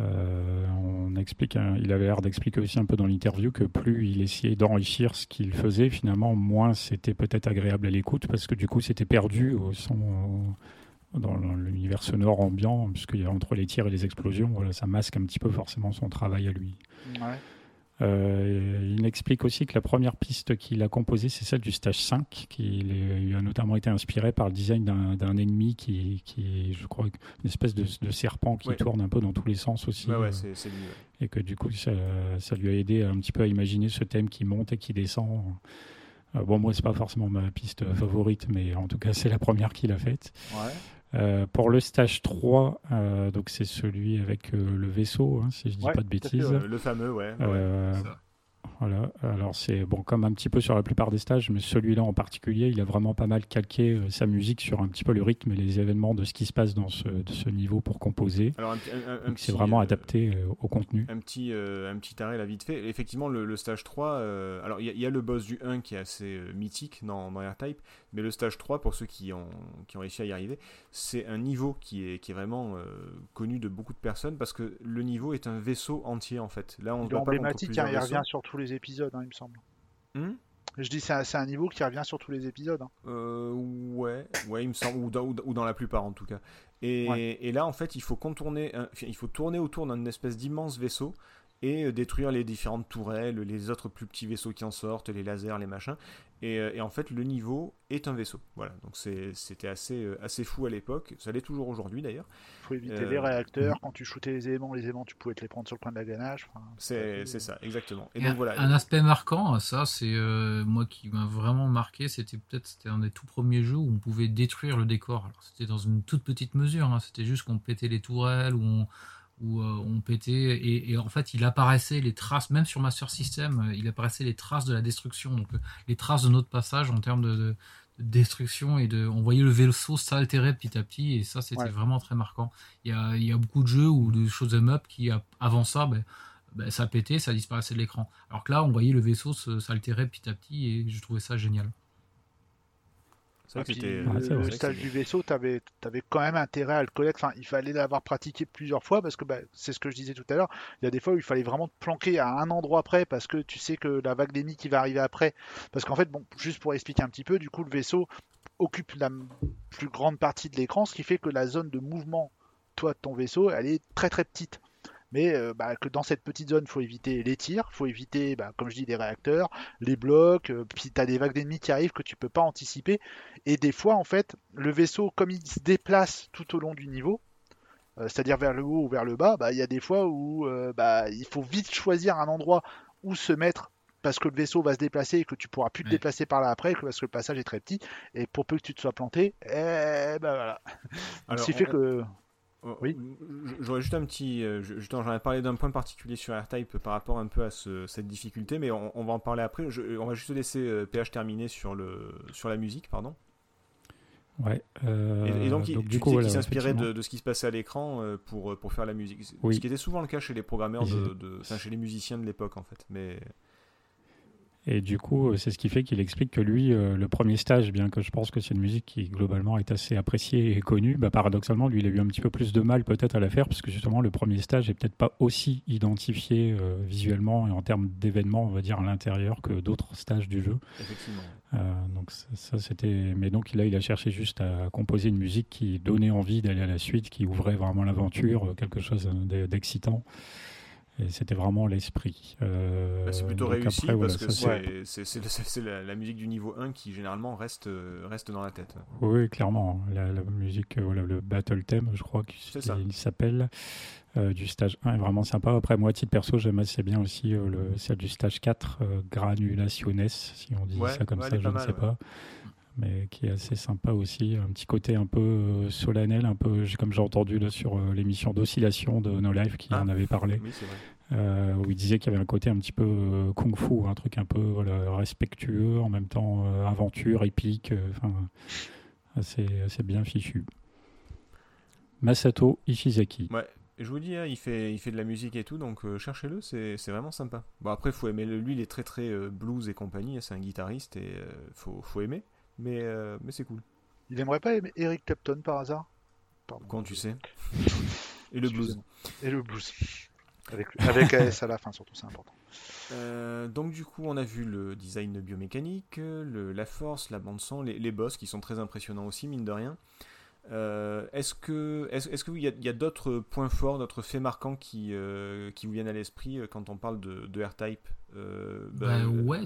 euh, on explique, hein, il avait l'air d'expliquer aussi un peu dans l'interview que plus il essayait d'enrichir ce qu'il faisait, finalement, moins c'était peut-être agréable à l'écoute, parce que du coup, c'était perdu au son, euh, dans l'univers sonore ambiant, puisqu'il y a entre les tirs et les explosions, voilà, ça masque un petit peu forcément son travail à lui. Ouais. Euh, il explique aussi que la première piste qu'il a composée, c'est celle du stage 5, qui il a notamment été inspiré par le design d'un ennemi qui, qui est, je crois, une espèce de, de serpent qui Ouais. tourne un peu dans tous les sens aussi. Ouais, lui. ouais. et que du coup, ça, ça lui a aidé un petit peu à imaginer ce thème qui monte et qui descend. Euh, bon, moi, c'est pas forcément ma piste favorite, mais en tout cas, c'est la première qu'il a faite. Ouais. Euh, pour le stage 3, euh, donc c'est celui avec euh, le vaisseau, hein, si je dis Ouais, pas de fait, bêtises. le fameux, ouais. ouais. Voilà, alors c'est bon comme un petit peu sur la plupart des stages, mais celui-là en particulier, il a vraiment pas mal calqué euh, sa musique sur un petit peu le rythme et les événements de ce qui se passe dans ce, de ce niveau pour composer. Alors un, petit- un- un- un Donc c'est vraiment euh, adapté euh, au contenu. Un petit, euh, un petit arrêt là vite fait. Effectivement, le, le stage 3, euh, alors il y, a- il y a le boss du 1 qui est assez mythique dans, dans R-Type, mais le stage 3, pour ceux qui ont, qui ont réussi à y arriver, c'est un niveau qui est, qui est vraiment euh, connu de beaucoup de personnes parce que le niveau est un vaisseau entier en fait. Là, on se bat pas contre plusieurs hein, il vaisseaux. revient sur tous les épisodes, hein, il me semble. Hmm Je dis, c'est un, c'est un niveau qui revient sur tous les épisodes. hein. Euh, ouais, ouais, il me semble, ou dans, ou la plupart en tout cas. Et, Ouais. et là, en fait, il faut contourner, enfin, il faut tourner autour d'un espèce d'immense vaisseau. Et détruire les différentes tourelles, les autres plus petits vaisseaux qui en sortent, les lasers, les machins. Et, et en fait, le niveau est un vaisseau. Voilà, donc c'était assez, assez fou à l'époque. Ça l'est toujours aujourd'hui d'ailleurs. Il faut éviter les réacteurs. Quand tu shootais les éléments, les éléments, tu pouvais te les prendre sur le coin de la ganache. c'est ça, exactement. Et, donc, voilà. Un aspect marquant, ça, c'est moi qui m'a vraiment marqué. C'était peut-être c'était un des tout premiers jeux où on pouvait détruire le décor. C'était dans une toute petite mesure. Hein. C'était juste qu'on pétait les tourelles ou on où euh, on pétait et, en fait il apparaissait les traces même sur Master System euh, il apparaissait les traces de la destruction donc euh, les traces de notre passage en termes de, destruction et de on voyait le vaisseau s'altérer petit à petit et ça c'était vraiment très marquant. Il y, a, il y a beaucoup de jeux ou de choses up qui avant ça ben, ben, ça pétait ça disparaissait de l'écran. Alors que là on voyait le vaisseau s'altérer petit à petit et je trouvais ça génial le, stage du vaisseau, tu avais, quand même intérêt à le connaître. Enfin, il fallait l'avoir pratiqué plusieurs fois parce que bah, c'est ce que je disais tout à l'heure. Il y a des fois où il fallait vraiment te planquer à un endroit près parce que tu sais que la vague d'ennemis qui va arriver après. Parce qu'en fait, bon, juste pour expliquer un petit peu, du coup, le vaisseau occupe la plus grande partie de l'écran, ce qui fait que la zone de mouvement, toi, de ton vaisseau, elle est très très petite mais euh, bah, que dans cette petite zone, il faut éviter les tirs, il faut éviter, bah, comme je dis, des réacteurs, les blocs, euh, puis tu as des vagues d'ennemis qui arrivent que tu peux pas anticiper. Et des fois, en fait, le vaisseau, comme il se déplace tout au long du niveau, euh, c'est-à-dire vers le haut ou vers le bas, bah, il y a des fois où bah, il faut vite choisir un endroit où se mettre parce que le vaisseau va se déplacer et que tu pourras plus te déplacer par là après, parce que le passage est très petit, et pour peu que tu te sois planté, eh ben voilà. Alors, Ce qui fait que oui. J'aurais juste un petit. Euh, j'en ai parlé d'un point particulier sur AirType par rapport un peu à cette difficulté, mais on, va en parler après. on va juste laisser PH euh, terminer sur, le, sur la musique, pardon. Ouais. et, donc, euh, du coup, s'inspirait de, ce qui se passait à l'écran pour, pour faire la musique. Ce qui était souvent le cas chez les programmeurs, de, enfin, chez les musiciens de l'époque en fait. Mais et du coup, euh, c'est ce qui fait qu'il explique que lui, euh, le premier stage, bien que je pense que c'est une musique qui globalement est assez appréciée et connue, bah, paradoxalement, lui, il a eu un petit peu plus de mal peut-être à la faire, parce que justement, le premier stage est peut-être pas aussi identifié euh, visuellement et en termes d'événements, on va dire, à l'intérieur que d'autres stages du jeu. Effectivement. donc ça, c'était. Mais donc là, il a cherché juste à composer une musique qui donnait envie d'aller à la suite, qui ouvrait vraiment l'aventure, quelque chose d'excitant. Et c'était vraiment l'esprit. Euh, bah, c'est plutôt réussi parce que c'est la, musique du niveau 1 qui généralement reste, euh, reste dans la tête. Oui, clairement. La, musique, euh, voilà, le Battle Theme, je crois qu'il s'appelle, du stage 1 est vraiment sympa. Après, moi, titre perso, j'aime assez bien aussi le, celle du stage 4, Granulationes, si on dit ça comme ça, je ne sais pas mais qui est assez sympa aussi. Un petit côté un peu solennel, un peu comme j'ai entendu là, sur l'émission d'oscillation de No Life qui ah. en avait parlé. Oui. Euh, où il disait qu'il y avait un côté un petit peu euh, kung-fu, un truc un peu respectueux, en même temps euh, aventure, épique, enfin assez, assez, bien fichu. Masato Ishizaki. Ouais, je vous dis, hein, il, fait, il fait de la musique et tout, donc cherchez-le, c'est vraiment sympa. Bon, après, faut aimer, lui, il est très très blues et compagnie, c'est un guitariste et faut, faut aimer, mais, mais c'est cool. Il aimerait pas aimer Eric Clapton par hasard? Quand tu sais. et le blues. Et le blues. Avec, avec AS à la fin, surtout, c'est important. Euh, donc du coup, on a vu le design biomécanique, le, la force, la bande son, les, les, boss qui sont très impressionnants aussi, mine de rien. Euh, est-ce que est-ce, est qu'il y a, a d'autres points forts, d'autres faits marquants qui, euh, qui vous viennent à l'esprit quand on parle de, de R-Type bah, Ouais,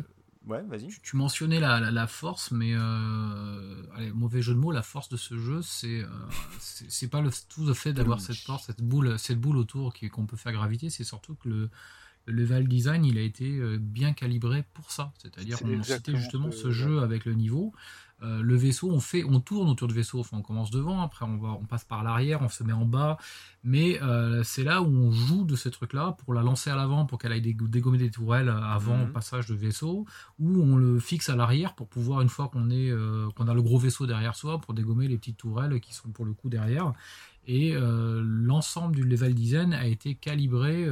Ouais, vas-y. Tu, mentionnais la, la, force, mais euh, allez, mauvais jeu de mots, la force de ce jeu, c'est euh, c'est pas le, tout le fait d'avoir cette force, cette boule, cette boule autour qu'on peut faire graviter, c'est surtout que le, le, level design, il a été euh, bien calibré pour ça. C'est-à-dire, on citait justement ce jeu avec le niveau. Euh, le vaisseau, on fait, on tourne autour du vaisseau. Enfin, on commence devant, après on va, on passe par l'arrière, on se met en bas. Mais euh, c'est là où on joue de ces trucs-là pour la lancer à l'avant, pour qu'elle aille dégommer des tourelles avant le mhm. passage de vaisseau, ou on le fixe à l'arrière pour pouvoir une fois qu'on est, euh, qu'on a le gros vaisseau derrière soi, pour dégommer les petites tourelles qui sont pour le coup derrière. Et l'ensemble du level design a été calibré.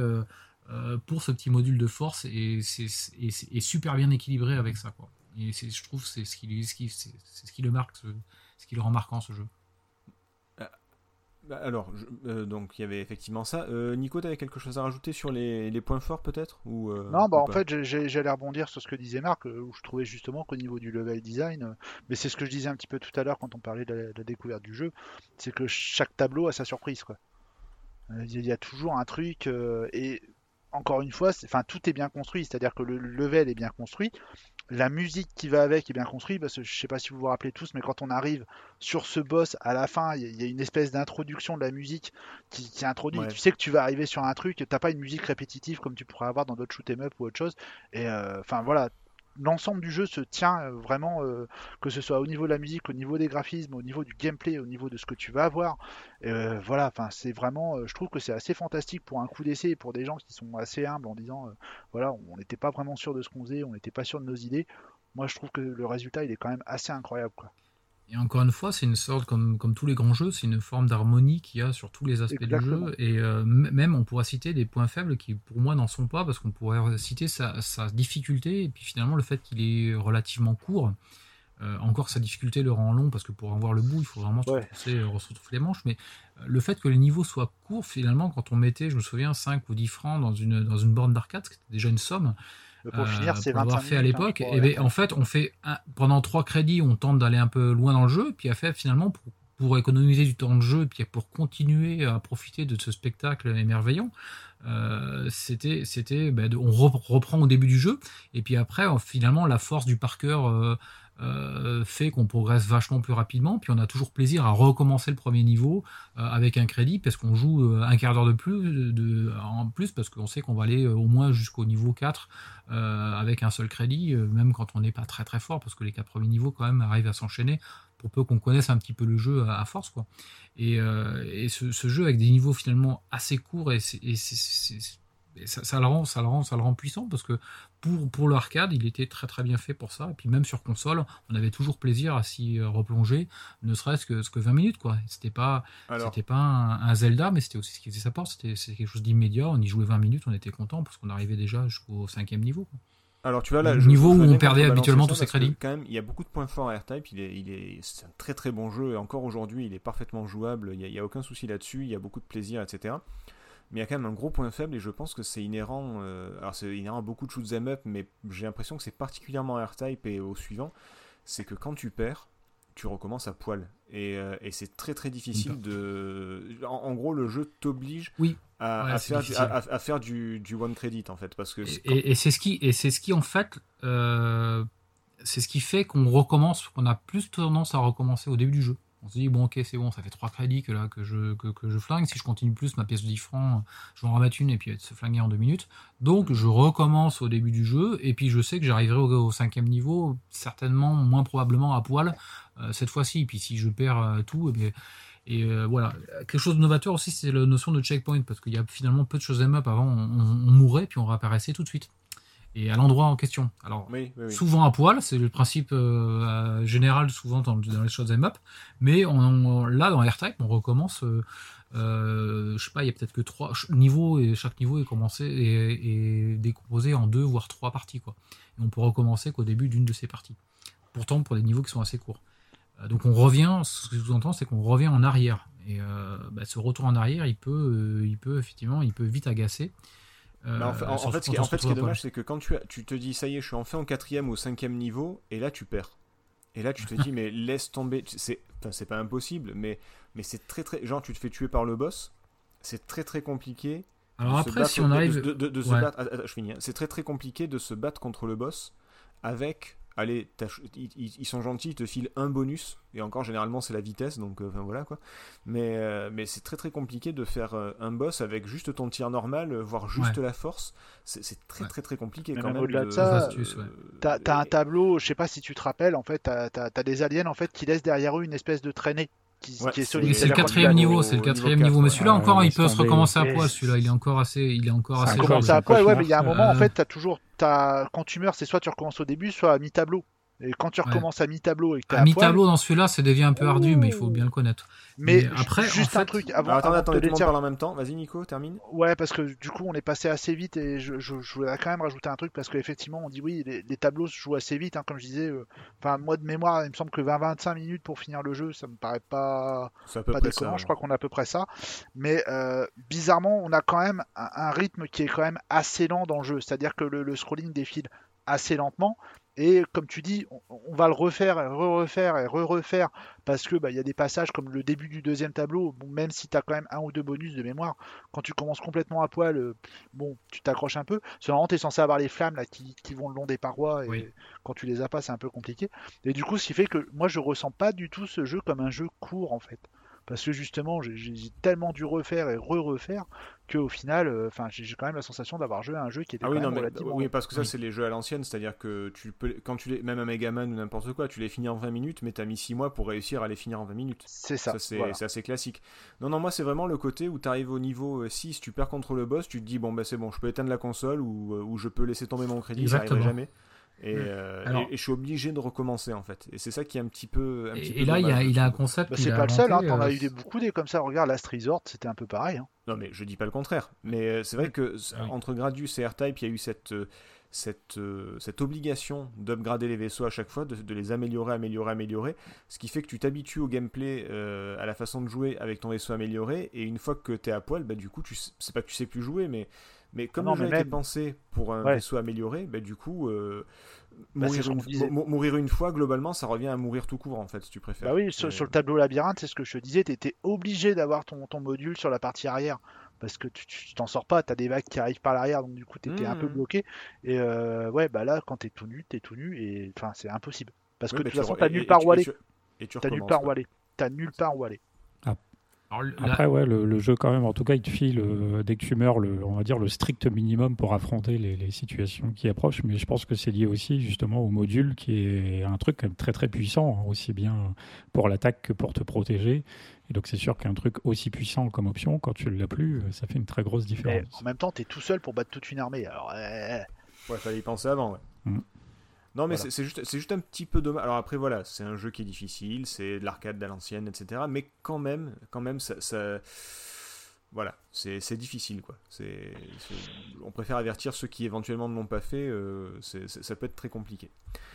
pour ce petit module de force et c'est super bien équilibré avec ça quoi. Et je trouve c'est ce qui, ce qui, c'est ce qui le marque, ce, qui le rend marquant ce jeu. Ah, bah, alors, euh, donc il y avait effectivement ça. Euh, Nico, tu avais quelque chose à rajouter sur les, les points forts peut-être ou euh, Non, bah en fait j'allais rebondir sur ce que disait Marc, où je trouvais justement qu'au niveau du level design, mais c'est ce que je disais un petit peu tout à l'heure quand on parlait de la, découverte du jeu, c'est que chaque tableau a sa surprise. quoi. Il y a toujours un truc, et encore une fois, enfin tout est bien construit, c'est-à-dire que le level est bien construit, la musique qui va avec est bien construite, parce que je sais pas si vous vous rappelez tous, mais quand on arrive sur ce boss, à la fin, il y, a une espèce d'introduction de la musique qui, qui introduit. Tu sais que tu vas arriver sur un truc, t'as pas une musique répétitive comme tu pourrais avoir dans d'autres shoot 'em up ou autre chose. Et euh, enfin voilà, l'ensemble du jeu se tient euh, vraiment, euh, que ce soit au niveau de la musique, au niveau des graphismes, au niveau du gameplay, au niveau de ce que tu vas avoir. Euh, voilà, c'est vraiment, je trouve que c'est assez fantastique pour un coup d'essai et pour des gens qui sont assez humbles en disant, voilà, on n'était pas vraiment sûr de ce qu'on faisait, on n'était pas sûr de nos idées. Moi, je trouve que le résultat, il est quand même assez incroyable. Et encore une fois, c'est une sorte, comme, comme tous les grands jeux, c'est une forme d'harmonie qu'il y a sur tous les aspects du jeu. Et euh, même, on pourra citer des points faibles qui, pour moi, n'en sont pas, parce qu'on pourrait citer sa, difficulté, et puis finalement le fait qu'il est relativement court. Euh, encore sa difficulté le rend long parce que pour avoir le bout, il faut vraiment se, retrouver les manches. Mais euh, le fait que les niveaux soient courts, finalement, quand on mettait, je me souviens, 5 ou 10 francs dans une, dans une borne d'arcade, c'était déjà une somme, pour finir, c'est 25 fait à l'époque. et ben, en fait, on fait pendant trois crédits, on tente d'aller un peu loin dans le jeu, puis à fait finalement pour, pour économiser du temps de jeu, puis pour continuer à profiter de ce spectacle émerveillant, euh, c'était c'était ben, on reprend au début du jeu, et puis après finalement la force du par cœur euh, fait qu'on progresse vachement plus rapidement, puis on a toujours plaisir à recommencer le premier niveau euh, avec un crédit, parce qu'on joue euh, un quart d'heure de plus, en plus, parce qu'on sait qu'on va aller au moins jusqu'au niveau 4 avec un seul crédit, même quand on n'est pas très très fort, parce que les quatre premiers niveaux quand même arrivent à s'enchaîner, pour peu qu'on connaisse un petit peu le jeu à, force. quoi. Et, ce, jeu avec des niveaux finalement assez courts, et c'est ça, le rend, ça, le rend, ça le rend puissant parce que pour, pour l'arcade, il était très très bien fait pour ça. Et puis même sur console, on avait toujours plaisir à s'y euh, replonger, ne serait-ce que, que 20 minutes. quoi. C'était pas, c'était pas un, Zelda, mais c'était aussi ce qui faisait sa porte. C'était quelque chose d'immédiat. On y jouait 20 minutes, on était content parce qu'on arrivait déjà jusqu'au cinquième niveau. Alors tu vois là, le niveau où on perdait habituellement tous ses crédits. Quand même, il y a beaucoup de points forts à R-Type. Il est, il est, c'est un très très bon jeu et encore aujourd'hui, il est parfaitement jouable. Il n'y a, a, aucun souci là-dessus. Il y a beaucoup de plaisir, etc mais il y a quand même un gros point faible et je pense que c'est inhérent, euh, alors c'est inhérent à beaucoup de shoot'em up, mais j'ai l'impression que c'est particulièrement R-Type et au suivant, c'est que quand tu perds, tu recommences à poil. Et, euh, et c'est très très difficile de... En, gros, le jeu t'oblige oui. à, faire, à, faire, du, du, one credit en fait. Parce que et, c'est ce, qui, et c'est ce qui en fait... Euh, c'est ce qui fait qu'on recommence, qu'on a plus tendance à recommencer au début du jeu. On se dit, bon, ok, c'est bon, ça fait 3 crédits que, là, que, je, flingue. Si je continue plus, ma pièce de 10 francs, je vais en remettre une et puis elle se flinguer en 2 minutes. Donc, je recommence au début du jeu et puis je sais que j'arriverai au, cinquième niveau, certainement, moins probablement à poil, euh, cette fois-ci. Puis si je perds euh, tout, et, eh et euh, voilà. Quelque chose de novateur aussi, c'est la notion de checkpoint, parce qu'il y a finalement peu de choses M up. Avant, on, on, mourait, puis on réapparaissait tout de suite et à l'endroit en question. Alors, souvent à poil, c'est le principe euh, général souvent dans, les choses up mais on, là, dans AirType, on recommence, euh, euh, je sais pas, il y a peut-être que trois niveaux, et chaque niveau est commencé et, décomposé en deux, voire trois parties. Quoi. Et on peut recommencer qu'au début d'une de ces parties. Pourtant, pour des niveaux qui sont assez courts. donc on revient, ce que je vous entends, c'est qu'on revient en arrière. Et bah, ce retour en arrière, il peut, il peut effectivement, il peut vite agacer. Euh, en, fait, ce qui, est dommage, c'est que quand tu, tu te dis, ça y est, je suis enfin au quatrième ou au cinquième niveau, et là tu perds. Et là tu te dis, mais laisse tomber. C'est, c'est pas impossible, mais, mais c'est très très. Genre, tu te fais tuer par le boss, c'est très très compliqué. Alors après, si on arrive. De, se battre. je finis. Hein. C'est très très compliqué de se battre contre le boss avec allez, ils, sont gentils, ils te filent un bonus, et encore généralement c'est la vitesse, donc euh, enfin voilà quoi. Mais, euh, mais c'est très très compliqué de faire euh, un boss avec juste ton tir normal, voire juste la force. C'est très très très compliqué quand même. Au-delà de, ça, t'as as un tableau, je sais pas si tu te rappelles, en fait, t'as as, des aliens en fait qui laissent derrière eux une espèce de traînée c'est le quatrième niveau, c'est le quatrième niveau. Mais celui-là encore, il peut se recommencer à poil. Celui-là, il est encore assez, il est encore assez. Commencer à poil, ouais, mais il y a un moment, en fait, t'as toujours, quand tu meurs, c'est soit tu recommences au début, soit à mi-tableau. Et quand tu recommences à mi-tableau et que à, mi-tableau dans celui-là, ça devient un peu ardu, mais il faut bien le connaître. Mais, après, juste un truc avant. attendez, attendez, tout le monde en même temps. Vas-y, Nico, termine. Ouais, parce que du coup, on est passé assez vite et je, je, voudrais quand même rajouter un truc parce qu'effectivement, on dit oui, les, tableaux se jouent assez vite, hein, comme je disais. Euh, enfin, moi de mémoire, il me semble que 20-25 minutes pour finir le jeu, ça me paraît pas, pas déconnant. Je crois qu'on a à peu près ça. Mais euh, bizarrement, on a quand même un, rythme qui est quand même assez lent dans le jeu. C'est-à-dire que le, le scrolling défile assez lentement Et comme tu dis, on, on va le refaire et re-refaire et re-refaire parce que bah, il y a des passages comme le début du deuxième tableau, bon, même si tu as quand même un ou deux bonus de mémoire, quand tu commences complètement à poil, euh, bon, tu t'accroches un peu. Seulement, tu es censé avoir les flammes là, qui, qui vont le long des parois et Oui. quand tu les as pas, c'est un peu compliqué. Et du coup, ce qui fait que moi, je ressens pas du tout ce jeu comme un jeu court en fait. Parce que justement, j'ai tellement dû refaire et re-refaire qu'au final, euh, enfin, j'ai j'ai quand même la sensation d'avoir joué à un jeu qui était Ah quand oui, non, même mais relativement oui, parce que ça, Oui. c'est les jeux à l'ancienne, c'est-à-dire que tu peux, quand tu les, même un Megaman ou n'importe quoi, tu les finis en 20 minutes, mais t'as mis 6 mois pour réussir à les finir en 20 minutes. C'est ça. Ça, c'est voilà. assez classique. Non, non, moi, c'est vraiment le côté où tu arrives au niveau euh, 6, tu perds contre le boss, tu te dis, bon, bah c'est bon, je peux éteindre la console ou, euh, ou je peux laisser tomber mon crédit, ça Exactement. arriverait jamais. Et, Mm. euh, Alors- et- et je suis obligé de recommencer, en fait. Et c'est ça qui est un petit peu. un petit Et, peu et là, il y a, il un concept. Bah, c'est a pas le seul, hein, t'en as euh, eu des, beaucoup des comme ça. Regarde, Last Resort, c'était un peu pareil. hein. Non, mais je dis pas le contraire. Mais euh, c'est vrai que Ah oui. entre Gradius et R-Type, il y a eu cette, cette, cette obligation d'upgrader les vaisseaux à chaque fois, de, de les améliorer, améliorer, améliorer. Ce qui fait que tu t'habitues au gameplay, euh, à la façon de jouer avec ton vaisseau amélioré. Et une fois que tu es à poil, bah, du coup, tu sais- c'est pas que tu sais plus jouer, mais, mais comme Non, le jeu mais a été pensé pour un Ouais. vaisseau amélioré, bah, du coup. euh, Bah, mourir, une, mourir fois, globalement, ça revient à mourir tout court, en fait, si tu préfères. Bah oui, sur, le tableau labyrinthe, c'est ce que je te disais, tu étais obligé d'avoir ton, ton module sur la partie arrière. Parce que tu t'en sors pas, tu as des vagues qui arrivent par l'arrière, donc du coup tu étais un peu Mhm. bloqué. Et euh, ouais, bah là, quand t'es tout nu, t'es tout nu, et enfin, c'est impossible. Parce Oui, que de toute façon, t'as nulle part tu- où et aller. tu- Et tu T'as nulle part où aller. T'as nulle part où aller. Alors, Après, ouais, le, le jeu, quand même, en tout cas, il te file, euh, dès que tu meurs, le, on va dire le strict minimum pour affronter les, les situations qui approchent. Mais je pense que c'est lié aussi, justement, au module, qui est un truc quand même très, très puissant, hein, aussi bien pour l'attaque que pour te protéger. Et donc, c'est sûr qu'un truc aussi puissant comme option, quand tu ne l'as plus, euh, ça fait une très grosse Mais différence. en même temps, t'es tout seul pour battre toute une armée. Alors, euh, Ouais, fallait y penser avant, ouais. Mm. Non, mais Voilà. c'est- juste, un petit peu dommage. Alors après, voilà, c'est un jeu qui est difficile, c'est de l'arcade à l'ancienne, etc. Mais quand même, quand même, ça, ça- voilà, c'est difficile, quoi. C'est, on préfère avertir ceux qui éventuellement ne l'ont pas fait. euh, ça peut être très compliqué.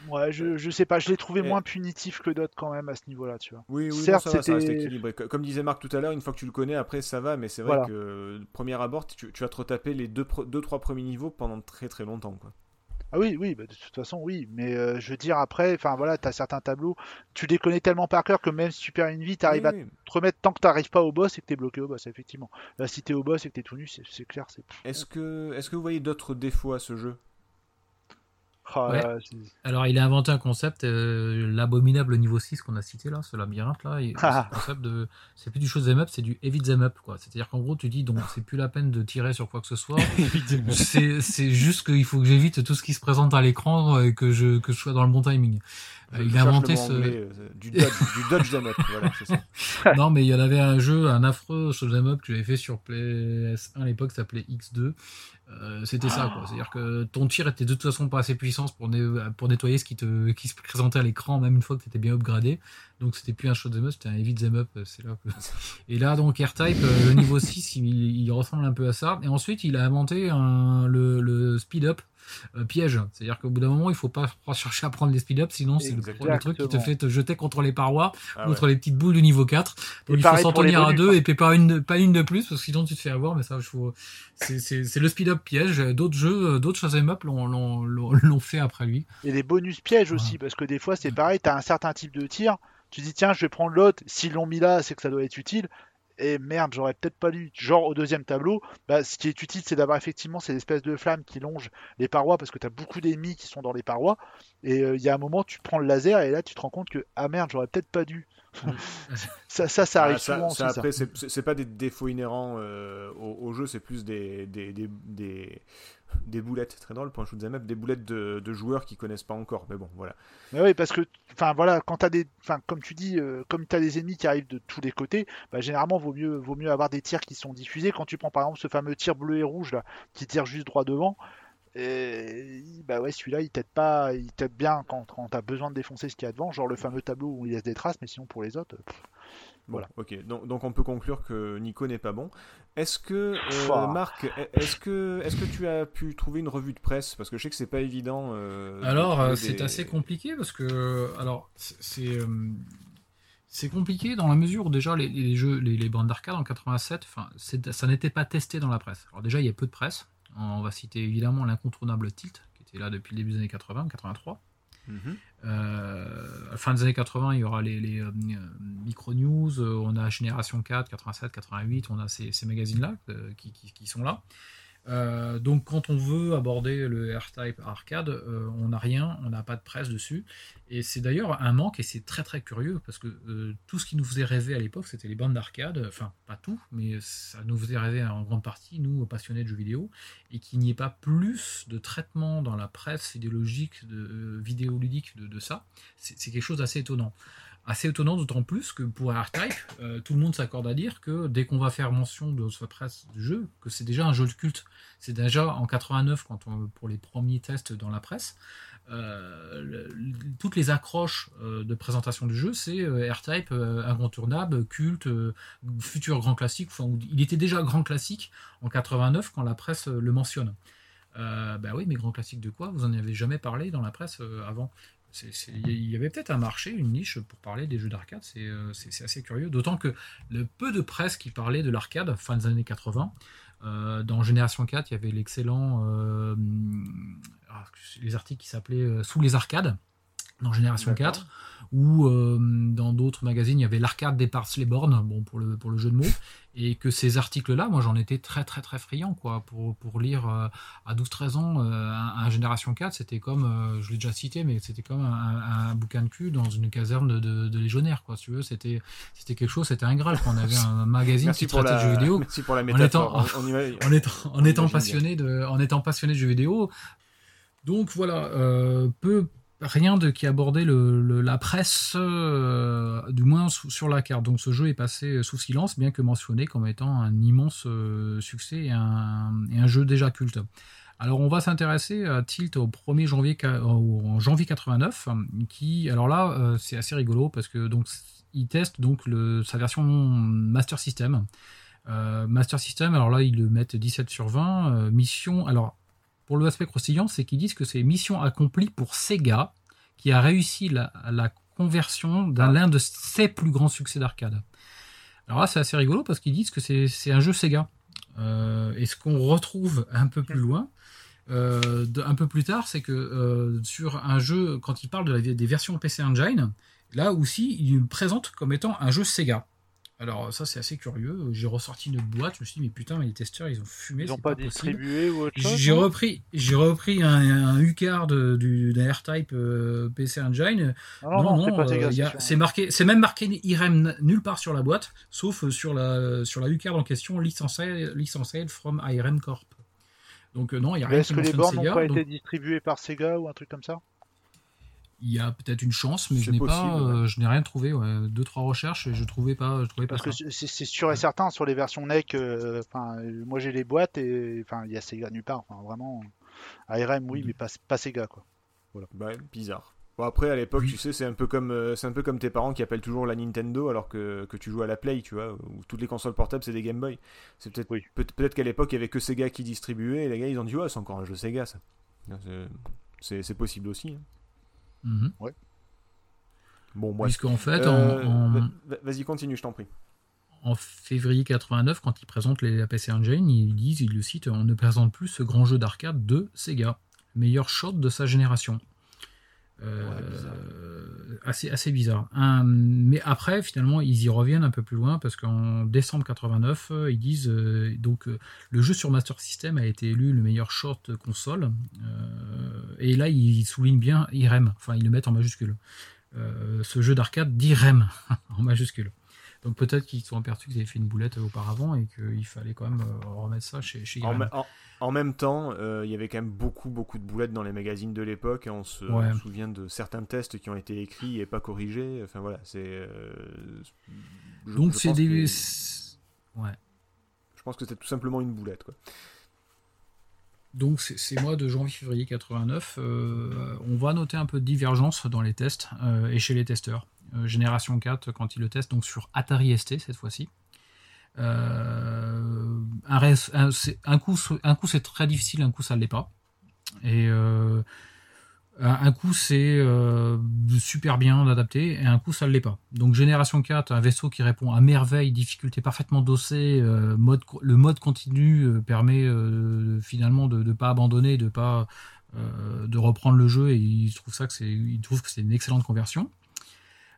ouais, je, je sais pas, je l'ai trouvé Et- moins punitif que d'autres quand même à ce niveau-là, tu vois. Oui, oui, non, Certes, ça va, ça reste c'était- équilibré. Co- Comme disait Marc tout à l'heure, une fois que tu le connais, après ça va, mais c'est vrai Voilà. que euh, premier abord, tu, tu vas te retaper les deux, deux, trois premiers niveaux pendant très très longtemps, quoi. Ah oui, oui, bah, de toute façon, oui. Mais euh, je veux dire, après, enfin voilà, t'as certains tableaux, tu les connais tellement par cœur que même si tu perds une vie, t'arrives Oui, à oui. te remettre tant que t'arrives pas au boss et que t'es bloqué au boss, effectivement. Là, si t'es au boss et que t'es tout nu, c'est c'est clair, c'est. Est-ce que, est-ce que vous voyez d'autres défauts à ce jeu? Ouais. là, c'est- Alors, il a inventé un concept, euh, l'abominable niveau 6 qu'on a cité là, ce labyrinthe là. et- Ah. concept de, c'est plus du shoot'em up, c'est du heavy them up quoi. C'est-à-dire qu'en gros, tu dis donc c'est plus la peine de tirer sur quoi que ce soit. c'est, juste qu'il faut que j'évite tout ce qui se présente à l'écran et que je, que je sois dans le bon timing. Euh, il a inventé ce. anglais, euh, du dodge, du dodge them up, voilà, ça. non, mais il y en avait un jeu, un affreux shoot'em up que j'avais fait sur PS1 à l'époque, ça s'appelait X2. Euh, c'était ça, quoi. C'est-à-dire que ton tir était de toute façon pas assez puissant pour, pour nettoyer ce qui, te, qui se présentait à l'écran, même une fois que tu étais bien upgradé. Donc c'était plus un shoot'em up, c'était un heavy them up. euh, C'est là que- Et là, donc R-Type, euh, le niveau 6, il, il ressemble un peu à ça. Et ensuite, il a inventé un, le, le speed up. Euh, piège, c'est-à-dire qu'au bout d'un moment, il faut pas chercher à prendre les speed up, sinon c'est le, le truc qui te fait te jeter contre les parois Ah contre ouais. les petites boules du niveau 4. Et Donc il faut s'en tenir à deux hein. et puis pas une, de- pas une de plus parce que sinon tu te fais avoir. Mais ça, je faut- c'est, c'est, c'est le speed up piège. D'autres jeux, d'autres choses up l'ont, l'ont, l'ont, l'ont fait après lui. Et les bonus pièges aussi, parce que des fois, c'est pareil, t'as un certain type de tir, tu dis, tiens, je vais prendre l'autre, s'ils l'ont mis là, c'est que ça doit être utile. Et merde, j'aurais peut-être pas lu. Genre au deuxième tableau, bah, ce qui est utile, c'est d'avoir effectivement ces espèces de flammes qui longent les parois, parce que t'as beaucoup d'ennemis qui sont dans les parois. Et euh, il y a un moment, tu prends le laser, et là, tu te rends compte que, ah merde, j'aurais peut-être pas dû. ça, ça, ça arrive Ah, ça, souvent ça, après, c'est- pas des défauts inhérents euh, au, au jeu, c'est plus des, des, des, des, des boulettes, très drôle pour un shoot'em up, des boulettes de, de joueurs qui connaissent pas encore. Mais bon, voilà. Mais oui, parce que, enfin voilà, quand t'as des, enfin comme tu dis, euh, comme t'as des ennemis qui arrivent de tous les côtés, bah, généralement vaut mieux, vaut mieux avoir des tirs qui sont diffusés. Quand tu prends par exemple ce fameux tir bleu et rouge là, qui tire juste droit devant, et, bah ouais, celui-là il t'aide pas, il t'aide bien quand, quand t'as besoin de défoncer ce qu'il y a devant, genre le fameux tableau où il laisse des traces, mais sinon pour les autres, Bon, Voilà. ok. Donc, donc on peut conclure que Nico n'est pas bon. Est-ce que, euh. Marc, est-ce que, est-ce que tu as pu trouver une revue de presse? Parce que je sais que c'est pas évident. euh, Alors euh, c'est des- assez compliqué parce que alors c'est c'est, compliqué dans la mesure où déjà les, les jeux, les, les bandes d'arcade en 87, enfin c'est- ça n'était pas testé dans la presse. Alors déjà il y a peu de presse. On va citer évidemment l'incontournable Tilt qui était là depuis le début des années 80, 83. Mhm. Euh, fin des années 80, il y aura les, euh, Micro News, euh, on a Génération 4, 87, 88, on a ces, ces magazines-là euh, qui, qui- qui sont là. Euh, donc quand on veut aborder le R-Type arcade, euh, on n'a rien, on n'a pas de presse dessus. Et c'est d'ailleurs un manque et c'est très très curieux parce que euh, tout ce qui nous faisait rêver à l'époque, c'était les bandes d'arcade. Enfin, pas tout, mais ça nous faisait rêver en grande partie, nous, passionnés de jeux vidéo. Et qu'il n'y ait pas plus de traitement dans la presse idéologique, de, vidéoludique de, de ça, c'est quelque chose d'assez étonnant. Assez étonnant, d'autant plus que pour R-Type, euh, tout le monde s'accorde à dire que dès qu'on va faire mention de sa presse du jeu, que c'est déjà un jeu de culte. C'est déjà en 89, quand on, pour les premiers tests dans la presse, euh, toutes les accroches euh, de présentation du jeu, c'est R-Type incontournable, culte, futur grand classique. Enfin, il était déjà grand classique en 89 quand la presse le mentionne. Euh, bah oui, mais grand classique de quoi? Vous en avez jamais parlé dans la presse avant Il y avait peut-être un marché, une niche pour parler des jeux d'arcade, c'est euh, c'est- assez curieux. D'autant que le peu de presse qui parlait de l'arcade, fin des années 80, euh, dans Génération 4, il y avait l'excellent. euh, ah, les articles qui s'appelaient Sous les arcades, dans Génération D'accord. 4, ou euh, dans d'autres magazines, il y avait l'arcade dépasse les bornes, bon, pour, le, pour le jeu de mots, et que ces articles-là, moi j'en étais très très très friand, quoi, pour, pour lire euh, à 12-13 ans euh, un, un Génération 4, c'était comme, euh, je l'ai déjà cité, mais c'était comme un, bouquin de cul dans une caserne de, de, de légionnaires, quoi, si tu veux, c'était c'était quelque chose, c'était un graal, quoi. on avait un magazine qui pour, traitait la... de jeux vidéo, Merci pour la En étant- On- on imagine- en étant, en étant passionné de, en étant passionné de jeux vidéo. Donc voilà, peu rien de qui abordait la presse, euh, du moins sur la carte. Donc ce jeu est passé sous silence, bien que mentionné comme étant un immense euh, succès et un, jeu déjà culte. Alors on va s'intéresser à Tilt au 1er janvier, en janvier 89, qui, alors là, euh, c'est assez rigolo parce que donc il teste donc le, sa version Master System. Master System, alors là, ils le mettent 17 sur 20. Euh, mission, alors, pour l'aspect croustillant, c'est qu'ils disent que c'est mission accomplie pour Sega, qui a réussi la, la conversion d'un l'un de ses plus grands succès d'arcade. Alors là, c'est assez rigolo parce qu'ils disent que c'est c'est un jeu Sega. Euh, et ce qu'on retrouve un peu plus loin, euh, de- un peu plus tard, c'est que euh, sur un jeu, quand ils parlent de la- des versions PC Engine, là aussi, ils le présentent comme étant un jeu Sega. Alors ça c'est assez curieux. J'ai ressorti une boîte, je me suis dit mais putain mais les testeurs ils ont fumé. Ils n'ont pas, possible. distribué ou autre chose J'ai repris, j'ai repris un, un du d'un R-Type euh, PC Engine. Ah Non, non, non, c'est pas euh, c'est marqué, c'est même marqué IREM nulle part sur la boîte, sauf sur la sur la U-card en question licencé licensed from IRM Corp. Donc euh, non, il y a rien Est-ce que les bornes n'ont pas donc été distribuées par Sega ou un truc comme ça? Il y a peut-être une chance, mais je C'est n'ai possible, pas, ouais. euh, je n'ai rien trouvé. Ouais. Deux trois recherches et je trouvais pas, je trouvais pas Parce que c'est sûr et certain sur les versions NEC. euh, Enfin, euh, moi j'ai les boîtes et enfin il y a Sega nulle part. Enfin, vraiment. ARM oui, Mhm. mais pas, pas Sega quoi. Bah, bizarre. Bon, après, à l'époque, Oui. tu sais, c'est un, peu comme, euh, c'est un peu comme tes parents qui appellent toujours la Nintendo alors que, que tu joues à la Play, tu vois, où toutes les consoles portables, c'est des Game Boy. C'est peut-être Oui. peut- peut-être qu'à l'époque, il y avait que Sega qui distribuait, et les gars, ils ont dit, ouais, c'est encore un jeu Sega, ça. C'est- C'est c'est possible aussi. hein. Bon, moi. Puisqu'en fait, Euh, en- en, va- va- Vas-y, continue, je t'en prie. en février 89, quand ils présentent les, la PC Engine, ils disent, ils le citent, on ne présente plus ce grand jeu d'arcade de Sega, meilleur shot de sa génération. Euh, Ouais, bizarre. assez, assez bizarre. Un- mais après, finalement, ils y reviennent un peu plus loin parce qu'en décembre 89, euh, ils disent euh, donc euh, le jeu sur Master System a été élu le meilleur short console. Et là, ils soulignent bien IREM, enfin, ils le mettent en majuscule. Ce jeu d'arcade d'IREM en majuscule. Donc peut-être qu'ils se sont aperçus qu'ils avaient fait une boulette auparavant et qu'il fallait quand même euh, remettre ça chez, chez En, même temps, euh, il y avait quand même beaucoup, beaucoup de boulettes dans les magazines de l'époque. et On se, Ouais. on se souvient de certains tests qui ont été écrits et pas corrigés. Enfin voilà, c'est. euh, je- Donc c'est pense des... que- Ouais. Je pense que c'est tout simplement une boulette, quoi. Donc ces mois de janvier-février 89, euh, on va noter un peu de divergence dans les tests euh, et chez les testeurs. Euh, Génération 4, quand ils le testent, donc sur Atari ST cette fois-ci. Euh, un, coup, c'est très difficile, un coup ça ne l'est pas. Euh, un coup c'est super bien adapté et un coup ça ne l'est pas. Donc Génération 4, un vaisseau qui répond à merveille, difficulté parfaitement dossée, le mode continu permet finalement de ne pas abandonner, de pas euh, de reprendre le jeu et il trouve ça que c'est une excellente conversion.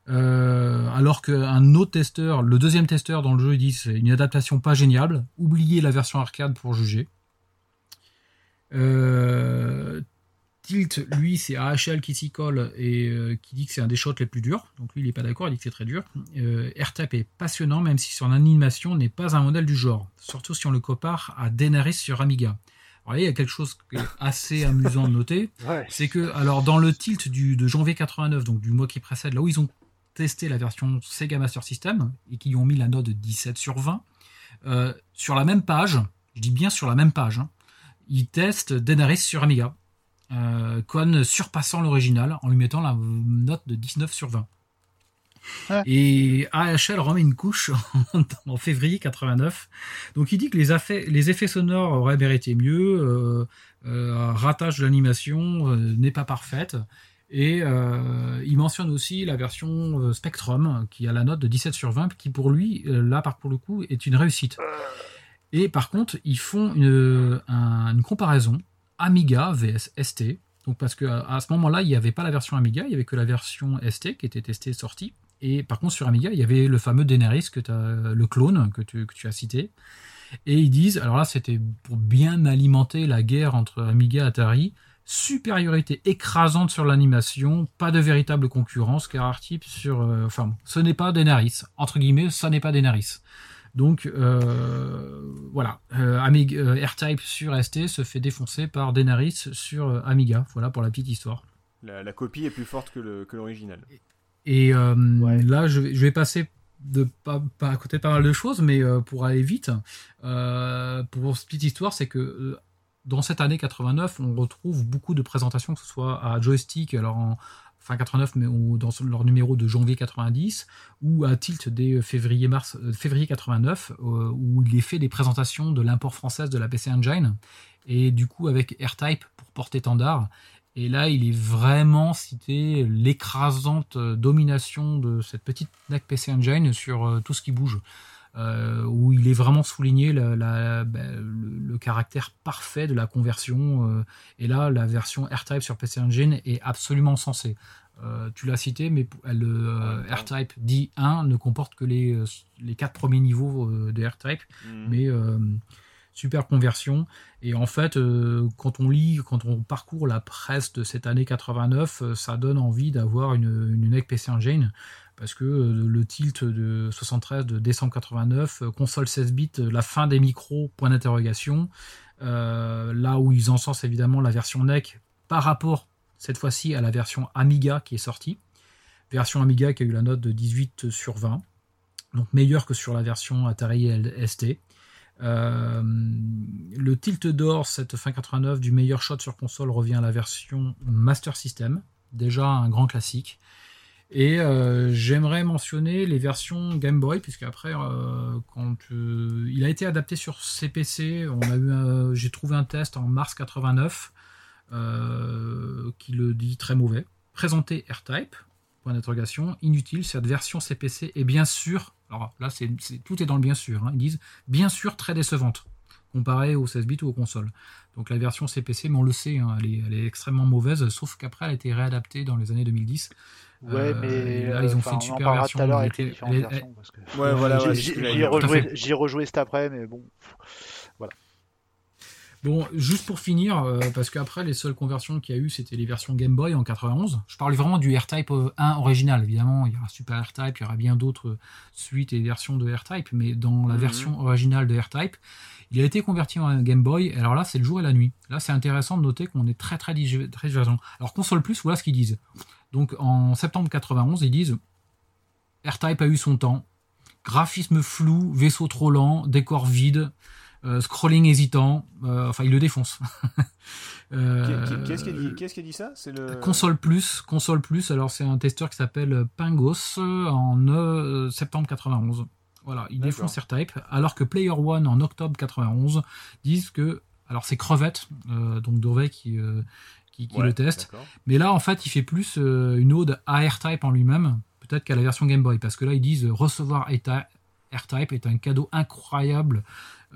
Euh, alors qu'un autre testeur, le deuxième testeur dans le jeu, il dit c'est une adaptation pas géniale. Oubliez la version arcade pour juger. Euh, Tilt, lui, c'est AHL qui s'y colle et euh, qui dit que c'est un des shots les plus durs. Donc lui, il n'est pas d'accord, il dit que c'est très dur. Euh, R-Type est passionnant, même si son animation n'est pas un modèle du genre. Surtout si on le compare à Denaris sur Amiga. Alors, il y a quelque chose qui est assez amusant de noter. Ouais. C'est que, alors, dans le tilt du, de janvier 89, donc du mois qui précède, là où ils ont testé la version Sega Master System et qui ont mis la note de 17 sur 20, euh, sur la même page, je dis bien sur la même page, hein, ils testent Denaris sur Amiga, euh, Con surpassant l'original en lui mettant la note de 19 sur 20. Ouais. Et AHL remet une couche en, février 89. Donc il dit que les, effets sonores auraient mérité mieux, euh, euh, ratage de l'animation euh, n'est pas parfaite. Et euh, il mentionne aussi la version euh, Spectrum qui a la note de 17 sur 20, qui pour lui, euh, là par pour le coup, est une réussite. Et par contre, ils font une, un- une comparaison Amiga vs ST. Donc parce qu'à à ce moment-là, il n'y avait pas la version Amiga, il n'y avait que la version ST qui était testée et sortie. Et par contre, sur Amiga, il y avait le fameux Daenerys, le clone que tu, que tu as cité. Et ils disent, alors là, c'était pour bien alimenter la guerre entre Amiga et Atari, supériorité écrasante sur l'animation, pas de véritable concurrence, car R-Type sur... euh, enfin, bon, ce n'est pas Daenerys. Entre guillemets, ça n'est pas Daenerys. Donc, euh, voilà. Euh, Amiga, euh, R-Type sur ST se fait défoncer par Daenerys sur euh, Amiga. Voilà pour la petite histoire. La, la copie est plus forte que l'original. Et euh, Ouais. là, je vais, je vais passer de pas, pas à côté de pas mal de choses, mais euh, pour aller vite, euh, pour cette petite histoire, c'est que euh, dans cette année 89, on retrouve beaucoup de présentations, que ce soit à Joystick, alors en fin 89, mais dans leur numéro de janvier 90, ou à Tilt dès février-mars, euh, février 89, euh, où il est fait des présentations de l'import française de la PC Engine, et du coup avec R-Type pour porte-étendard. Et là, il est vraiment cité l'écrasante euh, domination de cette petite NEC PC Engine sur euh, tout ce qui bouge. Euh, où il est vraiment souligné la- la- ben, le, le caractère parfait de la conversion. euh, et là, la version R-Type sur PC Engine est absolument sensée. Euh, tu l'as cité, mais Ouais, R-Type D1 ne comporte que les, les quatre premiers niveaux de R-Type Mhm. mais super conversion. Et en fait, quand on lit, quand on parcourt la presse de cette année 89, euh, ça donne envie d'avoir une, une NEC PC Engine. Parce que euh, le tilt de 73 de décembre 89, euh, console 16 bits, euh, la fin des micros, point d'interrogation. Là où ils encensent évidemment la version NEC par rapport, cette fois-ci, à la version Amiga qui est sortie. Version Amiga qui a eu la note de 18 sur 20. Donc meilleure que sur la version Atari ST. Le tilt d'or, cette fin 89 du meilleur shot sur console revient à la version Master System, déjà un grand classique. Et euh, j'aimerais mentionner les versions Game Boy, puisque après, euh, quand euh, il a été adapté sur CPC, on a eu, j'ai trouvé un test en mars 89 euh, qui le dit très mauvais. Présenté R-Type, point d'interrogation, inutile, cette version CPC est bien sûr, alors là c'est, tout est dans le bien sûr, hein, ils disent bien sûr très décevante, comparée aux 16 bits ou aux consoles. Donc la version CPC, mais on le sait, hein, elle est extrêmement mauvaise, sauf qu'après elle a été réadaptée dans les années 2010. Ouais, Euh, mais là, ils ont euh, fait une super version, tout à l'heure elle avec les était- différentes elle- versions. Parce que... Ouais, voilà, ouais, J'y rejoué, cet après, mais bon. Bon, juste pour finir, euh, parce qu'après, les seules conversions qu'il y a eu, c'était les versions Game Boy en 91. Je parle vraiment du R-Type euh, 1 original, évidemment. Il y aura Super R-Type, il y aura bien d'autres euh, suites et versions de R-Type, mais dans la Mhm. version originale de R-Type, il a été converti en Game Boy. Alors là, c'est le jour et la nuit. Là, c'est intéressant de noter qu'on est très, très divergent. Alors, console plus, voilà ce qu'ils disent. Donc, en septembre 91, ils disent R-Type a eu son temps. Graphisme flou, vaisseau trop lent, décor vide, euh, scrolling hésitant. euh, enfin, il le défonce. Euh, qui- Qu'est-ce qui dit, qui ça? C'est le. Console Plus, Console Plus. Alors c'est un testeur qui s'appelle Pingos en septembre 91. Voilà, il D'accord. défonce R-Type, alors que Player One en octobre 91 disent que, alors c'est Crevette, euh, donc Dorvey qui, euh, qui, qui Ouais, le teste, mais là en fait il fait plus euh, une ode à R-Type en lui-même, peut-être qu'à la version Game Boy, parce que là ils disent recevoir R-Type est un cadeau incroyable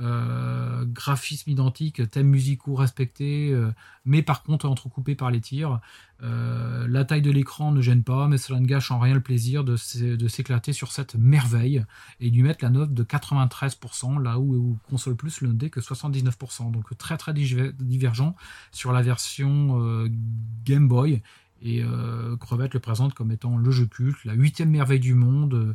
euh, graphisme identique, thèmes musicaux respectés, euh, mais par contre entrecoupés par les tirs. Euh, la taille de l'écran ne gêne pas, mais cela ne gâche en rien le plaisir de, s'é- de s'éclater sur cette merveille et lui mettre la note de 93%, là où, Console Plus le que 79%. Donc très très diver- divergent sur la version Game Boy. Et euh, Crevette le présente comme étant le jeu culte, la huitième merveille du monde, euh,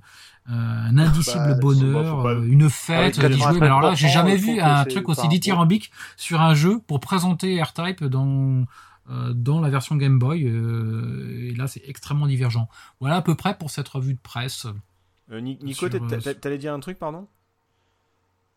un indicible Bah, bonheur, pas- euh, une fête Avec d'y jouer. Mais alors là, j'ai 93%, jamais vu un truc aussi dithyrambique sur un jeu pour présenter R-Type dans, euh, dans la version Game Boy. euh, et là, c'est extrêmement divergent. Voilà à peu près pour cette revue de presse. Euh, Ni- Nico, euh, t'allais dire un truc, pardon?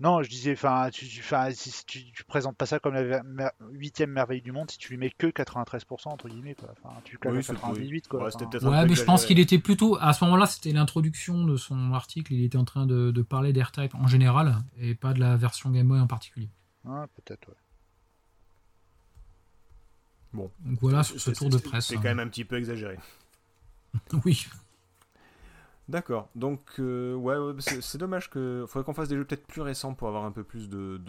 Non, je disais, enfin, tu, si tu, tu présentes pas ça comme la mer- huitième merveille du monde, si tu lui mets que 93% entre guillemets, quoi. Enfin, tu claques Oui, à c'est- 98, quoi. Ouais, Enfin, mais je pense qu'il était plutôt. À ce moment-là, c'était l'introduction de son article. Il était en train de, de parler d'R-Type en général et pas de la version Game Boy en particulier. ouais, peut-être, ouais. Bon. Donc voilà sur ce tour de presse. C'est quand même un petit peu exagéré. Oui. D'accord. Donc, euh, ouais, c'est dommage que. Faudrait qu'on fasse des jeux peut-être plus récents pour avoir un peu plus de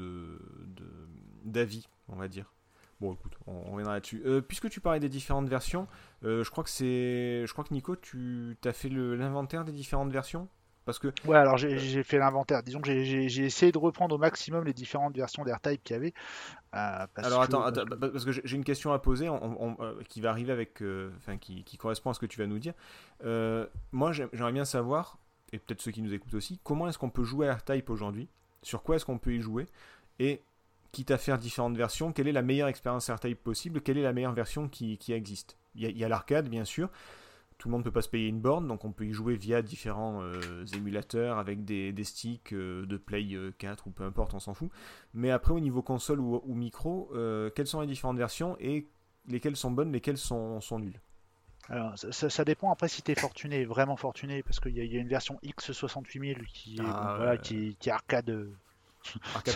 d'avis, on va dire. Bon, écoute, on, reviendra là-dessus. Euh, puisque tu parlais des différentes versions, euh, je crois que c'est, je crois que Nico, tu as fait l'inventaire des différentes versions, parce que Ouais, alors j'ai j'ai fait l'inventaire. Disons que j'ai- essayé de reprendre au maximum les différentes versions d'AirType qu'il y avait. euh, Alors que- attends, parce attends, que- bah, parce que j'ai une question à poser on- on- euh, qui va arriver avec, euh, enfin qui, qui correspond à ce que tu vas nous dire. Euh, moi, j'ai- j'aimerais bien savoir, et peut-être ceux qui nous écoutent aussi, comment est-ce qu'on peut jouer à R-Type aujourd'hui? Sur quoi est-ce qu'on peut y jouer? Et quitte à faire différentes versions, quelle est la meilleure expérience R-Type possible? Quelle est la meilleure version qui, qui existe? Il y a l'arcade, bien sûr. Tout le monde ne peut pas se payer une borne, donc on peut y jouer via différents euh, émulateurs avec des, des sticks euh, de Play euh, 4 ou peu importe, on s'en fout. Mais après, au niveau console ou, ou micro, euh, quelles sont les différentes versions et lesquelles sont bonnes, lesquelles sont, sont nulles? Alors, ça, dépend après si t'es fortuné, vraiment fortuné, parce qu'il y, y a une version X68000 qui est, Ah, bon, voilà, qui, qui est arcade.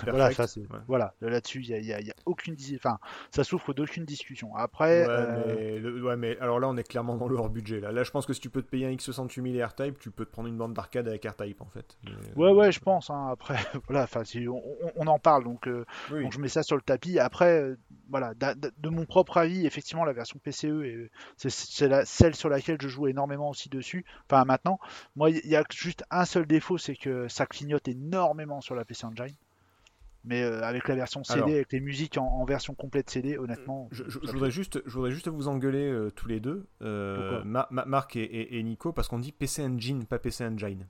Voilà, ça, ouais. voilà, là-dessus, il y a, a- a aucune, enfin, ça souffre d'aucune discussion. Après, Ouais, euh, mais, le- ouais, mais alors là, on est clairement dans le hors budget. Là. là, je pense que si tu peux te payer un X68000 et R-Type, tu peux te prendre une bande d'arcade avec R-Type en fait. Mais, euh, ouais, ouais, je pense. hein, après, voilà, si on, en parle, donc, euh, oui. donc je mets ça sur le tapis. Après, euh, voilà, d'a- d'a- de, mon propre avis, effectivement, la version PCE, est- c'est celle sur laquelle je joue énormément aussi dessus. Enfin, maintenant, moi, il y a juste un seul défaut, c'est que ça clignote énormément sur la PC Engine. Mais euh, avec la version CD, Alors. avec les musiques en, en version complète CD, honnêtement, Je, voudrais juste, je voudrais juste vous engueuler euh, tous les deux, euh, Pourquoi Ma- Ma- Marc et, et- et Nico, parce qu'on dit PC Engine, pas PC Engine.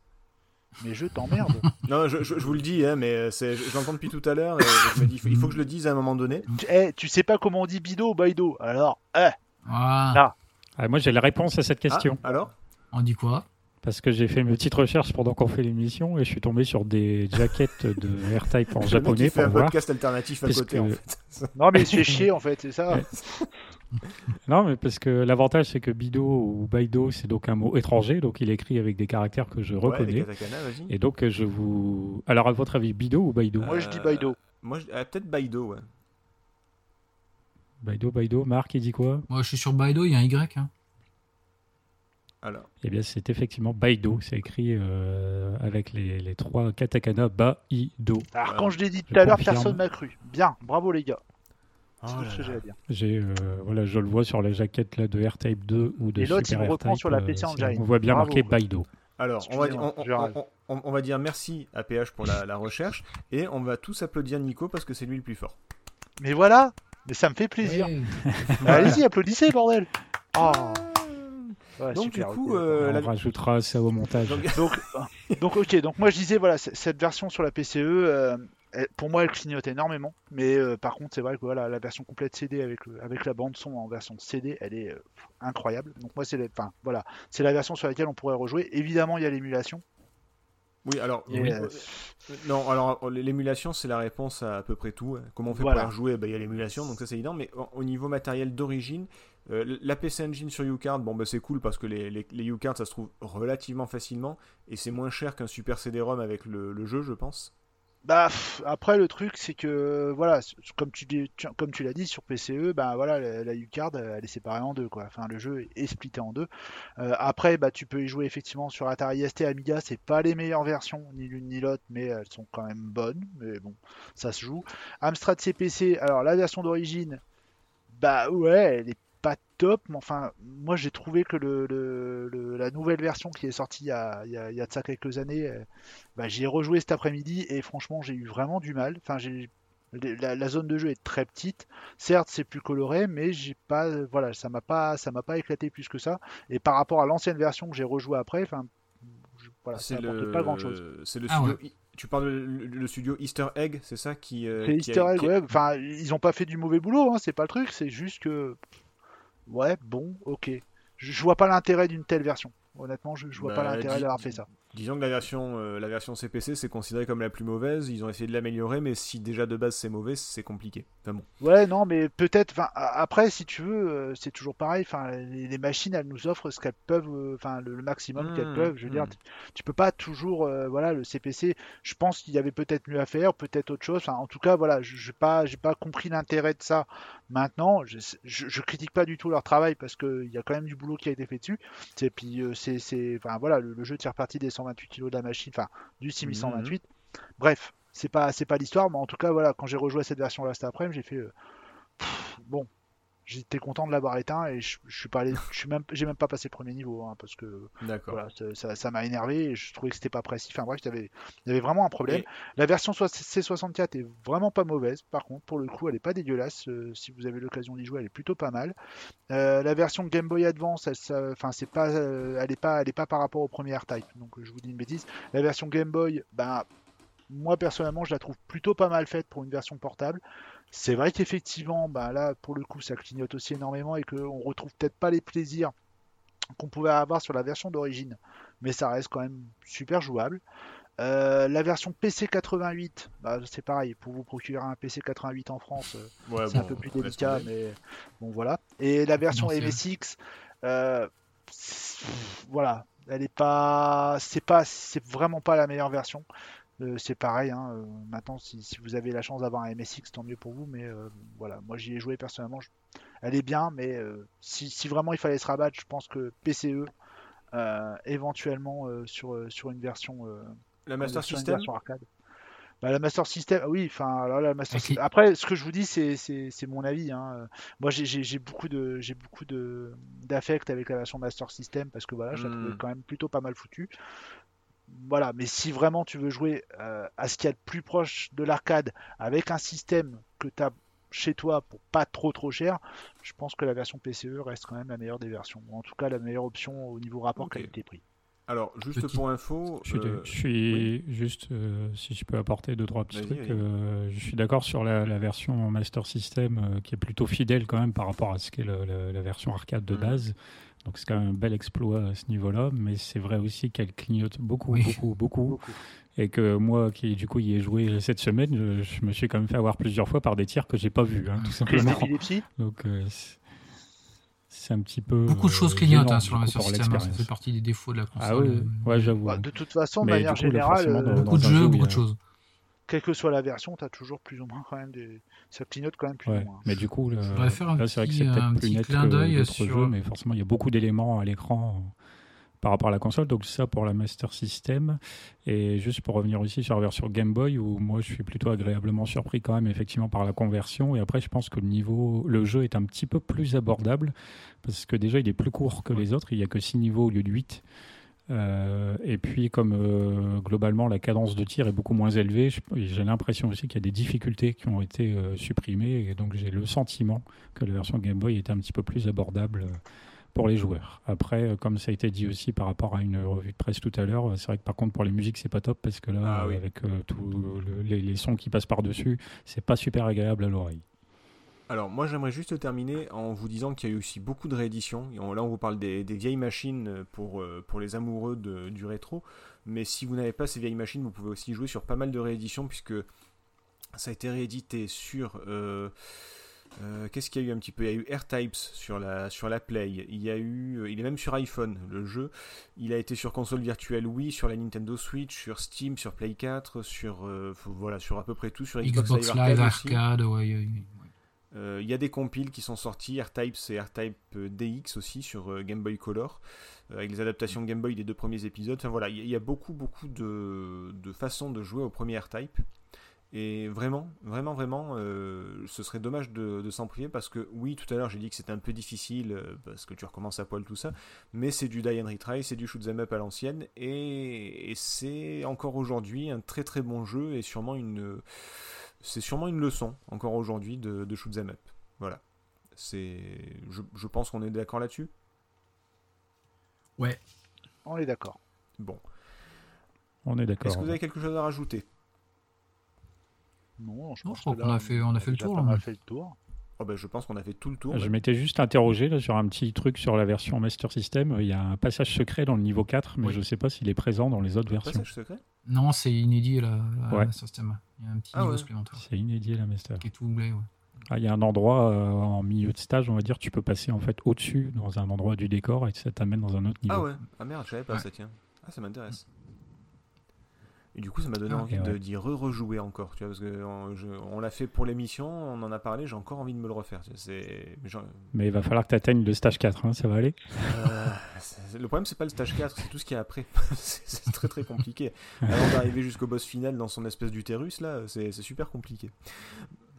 mais je t'emmerde. Non, je, je- je vous le dis, hein, mais c'est- je, je l'entends depuis tout à l'heure et je me dis, il faut, il faut que je le dise à un moment donné. Tu- eh, tu sais pas comment on dit bido ou baido Alors, eh, Voilà. Ah. Ah, moi, j'ai la réponse à cette question. Ah, alors? On dit quoi? Parce que j'ai fait une petite recherche pendant qu'on fait l'émission et je suis tombé sur des jaquettes de R-Type en Le mec, japonais il fait pour un voir. podcast alternatif à côté que- en fait. non mais il se fait chier en fait, c'est ça. Non, mais parce que l'avantage, c'est que Bido ou Baido, c'est donc un mot étranger, donc il est écrit avec des caractères que je Ouais, reconnais. katakana, vas-y. et donc, je vous. Alors, à votre avis, Bido ou Baido? Moi je dis Euh, baido. Moi, je- ah, peut-être Baido, ouais. Baido, Baido, Marc, il dit quoi? Moi, je suis sur Baido, il y a un Y. hein. Alors, Eh bien, c'est effectivement Baido. C'est écrit euh, avec les, les trois katakana Baido. Alors voilà. quand je l'ai dit tout à l'heure, personne m'a cru. Bien, bravo les gars. C'est Oh tout là ce que j'ai à dire. J'ai, euh, voilà, je le vois sur la jaquette là, de R-Type 2 ou de Et l'autre, Super il me reprend R-Type, sur la euh, PC c'est- Engine. On voit bien Bravo, marqué. Baido. Alors, on va, dire- Excusez-moi, on, je on- rêve. on- on- on va dire merci à PH pour la, la recherche et on va tous applaudir Nico parce que c'est lui le plus fort. Mais voilà, mais ça me fait plaisir. Ouais. Allez-y, applaudissez bordel. Oh. Ouais, Donc super, du coup, ok. euh, on la- rajoutera ça au montage. donc- donc, donc ok, donc moi je disais voilà, cette version sur la PCE, euh, elle- pour moi elle clignote énormément, mais euh, par contre c'est vrai que voilà, la version complète CD avec, la bande son en version CD, elle est euh, incroyable. Donc moi c'est la, enfin, voilà, c'est la version sur laquelle on pourrait rejouer. Évidemment il y a l'émulation. oui, alors oui, euh, euh, non, alors l'émulation c'est la réponse à à peu près tout. hein. Comment on fait Voilà. pour la rejouer Ben, Il y a l'émulation, donc ça c'est évident. Mais au- au niveau matériel d'origine, euh, la PC Engine sur UCard, bon ben c'est cool parce que les, les, les ça se trouve relativement facilement et c'est moins cher qu'un super CD-ROM avec le, jeu, je pense. Bah, après, le truc, c'est que, voilà, comme tu- comme tu l'as dit, sur PCE, bah, voilà, la, la U-Card, euh, elle est séparée en deux, quoi. Enfin, le jeu est splitté en deux. Euh, après, bah, tu peux y jouer effectivement sur Atari ST, Amiga, c'est pas les meilleures versions, ni l'une ni l'autre, mais elles sont quand même bonnes. Mais bon, ça se joue. Amstrad CPC, alors la version d'origine, bah ouais, elle est pas top, mais enfin, moi j'ai trouvé que le, le- le- la nouvelle version qui est sortie il y a, il y a- il y a de ça quelques années, euh, bah, j'y ai rejoué cet après-midi et franchement j'ai eu vraiment du mal. Enfin, j'ai la, la zone de jeu est très petite. Certes, c'est plus coloré, mais j'ai pas, euh, voilà, ça m'a pas, ça m'a pas éclaté plus que ça. Et par rapport à l'ancienne version que j'ai rejoué après, enfin, je- voilà, ça pas grand-chose. c'est le Ah studio. Tu parles le, le studio Easter Egg, c'est ça qui. euh, C'est qui a- Easter egg, qui a- ouais. Enfin, ils ont pas fait du mauvais boulot, hein, c'est pas le truc. C'est juste que, ouais, bon, ok. Je, je vois pas l'intérêt d'une telle version. Honnêtement, je, je vois pas Bah, l'intérêt d'avoir fait ça. Disons que la version, euh, la version CPC c'est considéré comme la plus mauvaise. Ils ont essayé de l'améliorer, mais si déjà de base c'est mauvais, c'est compliqué. Enfin bon. Ouais, non, mais peut-être. Après, si tu veux, euh, c'est toujours pareil. Enfin, les, les machines, elles nous offrent ce qu'elles peuvent. euh, Enfin, le, le maximum qu'elles Mm, peuvent. Je veux dire, mm. tu, tu peux pas toujours. voilà, le CPC. Je pense qu'il y avait peut-être mieux à faire, peut-être autre chose. Enfin, en tout cas, voilà, je j'ai pas, j'ai pas compris l'intérêt de ça. Maintenant, je, je, je critique pas du tout leur travail parce qu'il y a quand même du boulot qui a été fait dessus. Et puis, euh, c'est, c'est, enfin, voilà, le, le jeu tire parti des 128 kg de la machine, enfin, du 6128. Bref, c'est pas, c'est pas l'histoire, mais en tout cas, voilà, quand j'ai rejoué à cette version-là cet après-midi, j'ai fait. euh, pff, bon, j'étais content de l'avoir éteint et je, je suis pas allé, je suis même, j'ai même pas passé le premier niveau hein, parce que voilà, ça- m'a énervé et je trouvais que c'était pas précis. Enfin bref, il y avait, vraiment un problème. Et- La version soix- C64 est vraiment pas mauvaise. Par contre, pour le coup, elle est pas dégueulasse. Euh, si vous avez l'occasion d'y jouer, elle est plutôt pas mal. Euh, la version Game Boy Advance, elle, enfin c'est pas, euh, elle est pas, elle est pas par rapport au premier R-Type. Donc je vous dis une bêtise. La version Game Boy, ben moi personnellement, je la trouve plutôt pas mal faite pour une version portable. C'est vrai qu'effectivement, ben là, pour le coup, ça clignote aussi énormément et qu'on retrouve peut-être pas les plaisirs qu'on pouvait avoir sur la version d'origine, mais ça reste quand même super jouable. Euh, la version PC 88, bah, c'est pareil, pour vous procurer un PC 88 en France, euh, Ouais, c'est un peu plus délicat, mais bon voilà. Et la version. MSX, euh, voilà, elle est pas, c'est pas, c'est vraiment pas la meilleure version. Euh, c'est pareil, hein, euh, maintenant si, si vous avez la chance d'avoir un MSX, tant mieux pour vous, mais euh, voilà, moi j'y ai joué personnellement, je- elle est bien, mais euh, si, si vraiment il fallait se rabattre, je pense que PCE, euh, éventuellement euh, sur, sur une version, euh, La Master System version arcade. Bah, la Master System, oui, enfin, alors la Master System- Après, ce que je vous dis, c'est, mon avis. hein. Moi, j'ai, j'ai, j'ai beaucoup de, j'ai beaucoup de, d'affect avec la version Master System parce que voilà, je la Hmm. trouvais quand même plutôt pas mal foutue. Voilà, mais si vraiment tu veux jouer euh, à ce qu'il y a de plus proche de l'arcade avec un système que tu as chez toi pour pas trop trop cher, je pense que la version PCE reste quand même la meilleure des versions. Ou en tout cas, la meilleure option au niveau rapport qualité-prix. Alors, juste Petit- pour info, Je suis, euh, je suis juste, euh, si je peux apporter deux, trois petits trucs, euh, je suis d'accord sur la, la version Master System euh, qui est plutôt fidèle quand même par rapport à ce qu'est la version arcade de Mhm. base. Donc c'est quand même un bel exploit à ce niveau-là, mais c'est vrai aussi qu'elle clignote beaucoup, Oui. beaucoup, beaucoup. Beaucoup. Et que moi, qui du coup y ai joué cette semaine, je, je me suis quand même fait avoir plusieurs fois par des tirs que j'ai pas vus, hein, tout simplement. Donc euh, c'est- un petit peu. Beaucoup de choses euh, clignotent gênant, hein, sur pour System. hein, Ça fait partie des défauts de la console. Ah oui, euh, ouais, j'avoue. Bah, de toute façon, de manière générale, euh, Beaucoup de jeux, beaucoup de a- choses. Quelle que soit la version, tu as toujours plus ou moins quand même des. Ça clignote quand même plus Ouais, ou moins. mais du coup, le- voudrais faire un là, c'est vrai que petit- c'est peut-être un plus petit net clin que d'œil d'autres sur- jeux, mais forcément, il y a beaucoup d'éléments à l'écran par rapport à la console. Donc ça pour la Master System. Et juste pour revenir aussi sur la version Game Boy, où moi je suis plutôt agréablement surpris quand même, effectivement, par la conversion. Et après, je pense que le niveau, le jeu est un petit peu plus abordable, parce que déjà, il est plus court que les autres. Il n'y a que 6 niveaux au lieu de 8. Euh, et puis, comme euh, globalement la cadence de tir est beaucoup moins élevée, j'ai l'impression aussi qu'il y a des difficultés qui ont été euh, supprimées. Et donc, j'ai le sentiment que la version Game Boy est un petit peu plus abordable pour les joueurs. Après, comme ça a été dit aussi par rapport à une revue de presse tout à l'heure, c'est vrai que par contre, pour les musiques, c'est pas top parce que là, Ah oui. avec tous le- les, les sons qui passent par-dessus, c'est pas super agréable à l'oreille. Alors, moi, j'aimerais juste terminer en vous disant qu'il y a eu aussi beaucoup de rééditions. Et on- Là, on vous parle des, des vieilles machines pour, euh, pour les amoureux de- du rétro. Mais si vous n'avez pas ces vieilles machines, vous pouvez aussi jouer sur pas mal de rééditions, puisque ça a été réédité sur. euh, Euh, Qu'est-ce qu'il y a eu un petit peu? Il y a eu AirTypes sur la, sur la Play. Il y a eu, euh, il est même sur iPhone, le jeu. Il a été sur console virtuelle Wii, sur la Nintendo Switch, sur Steam, sur Play 4, sur, euh, voilà, sur à peu près tout, sur Xbox, Xbox Live Arcade aussi. Arcade, ouais, ouais, ouais. Euh, Il y a des compiles qui sont sortis, AirTypes et euh, DX aussi sur euh, Game Boy Color, avec les adaptations Game Boy des deux premiers épisodes. Enfin voilà, il y, a- beaucoup, beaucoup de, de façons de jouer au premier AirType. Et vraiment, vraiment, vraiment, ce serait dommage de, de s'en priver parce que oui, tout à l'heure j'ai dit que c'était un peu difficile parce que tu recommences à poil tout ça, mais c'est du die and retry, c'est du shoot up à l'ancienne et, et c'est encore aujourd'hui un très très bon jeu et sûrement une, c'est sûrement une leçon encore aujourd'hui de, de shoot 'em up. Voilà, c'est, je, je pense qu'on est d'accord là-dessus? Ouais. On est d'accord. Bon, On est d'accord. est-ce que vous avez quelque chose à rajouter? Non, je Non, pense je crois que qu'on a fait- on a fait le tour, là. mal fait le tour. Oh ben, je pense qu'on a fait tout le tour. Je m'étais juste interrogé là, sur un petit truc sur la version Master System. Il y a un passage secret dans le niveau 4, mais Oui. je ne sais pas s'il est présent dans les autres versions. Passage secret? Non, c'est inédit la, la, Ouais. la système. Il y a un petit Ah niveau ouais. supplémentaire C'est inédit la Master. qui est tout doublé. Ouais. Ah, Il y a un endroit euh, en milieu de stage, on va dire, tu peux passer en fait au-dessus dans un endroit du décor et ça t'amène dans un autre niveau. Ah ouais Ah merde, je savais pas Ouais. ça, tiens. Ah, ça m'intéresse. Et du coup, ça m'a donné Ah, envie de ouais. d'y re-rejouer encore, tu vois, parce que on, je- on l'a fait pour l'émission, on en a parlé, j'ai encore envie de me le refaire. C'est, mais il va falloir que tu atteignes le stage 4, hein, ça va aller euh, le problème, c'est pas le stage 4, c'est tout ce qu'il y a après. c'est très très compliqué. Avant d'arriver jusqu'au boss final dans son espèce d'utérus, là, c'est super compliqué.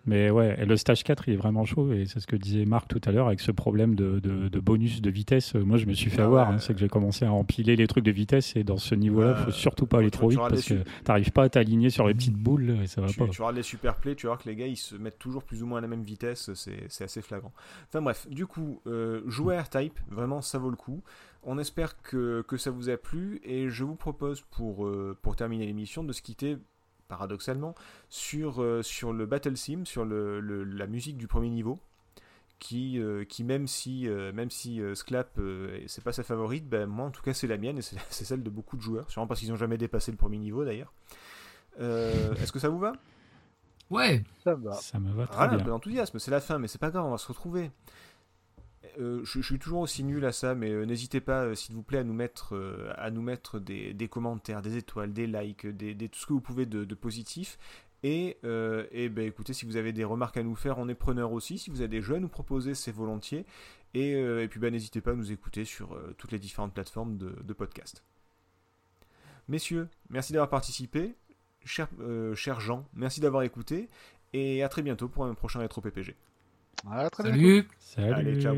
Mais ouais, et le stage 4, il est vraiment chaud, et c'est ce que disait Marc tout à l'heure avec ce problème de, de- de bonus de vitesse. Moi, je me suis fait Ah avoir, ouais. hein, c'est que j'ai commencé à empiler les trucs de vitesse, et dans ce niveau-là, il Ouais, faut surtout pas aller trop vite parce que t'arrives pas à t'aligner sur les petites boules, et ça va tu, pas. tu regardes les super plays, tu vas voir que les gars ils se mettent toujours plus ou moins à la même vitesse, c'est assez flagrant. Enfin bref, du coup, euh, jouer à R-Type, vraiment ça vaut le coup. On espère que, que ça vous a plu et je vous propose pour, euh, pour terminer l'émission de se quitter paradoxalement sur, euh, sur le Battle Sim, sur le, le- la musique du premier niveau. Qui, euh, qui même si, euh, même si euh, Sclap euh, c'est pas sa favorite, ben, moi en tout cas c'est la mienne et c'est celle de beaucoup de joueurs, sûrement parce qu'ils n'ont jamais dépassé le premier niveau d'ailleurs. Euh, Est-ce que ça vous va? Ouais, Ça me va. Ça me va très un bien. peu d'enthousiasme, c'est la fin, mais c'est pas grave, on va se retrouver. Euh, je, je suis toujours aussi nul à ça, mais euh, n'hésitez pas, euh, s'il vous plaît, à nous mettre, euh, à nous mettre des, des commentaires, des étoiles, des likes, des, des- tout ce que vous pouvez de, de positif. Et, euh, et ben, écoutez, si vous avez des remarques à nous faire, on est preneur aussi. Si vous avez des jeux à nous proposer, c'est volontiers. Et, euh, et puis ben, n'hésitez pas à nous écouter sur euh, toutes les différentes plateformes de, de podcast. Messieurs, merci d'avoir participé. Cher, euh, cher Jean, merci d'avoir écouté. Et à très bientôt pour un prochain rétro PPG. À très bientôt. salut Salut. Allez, ciao.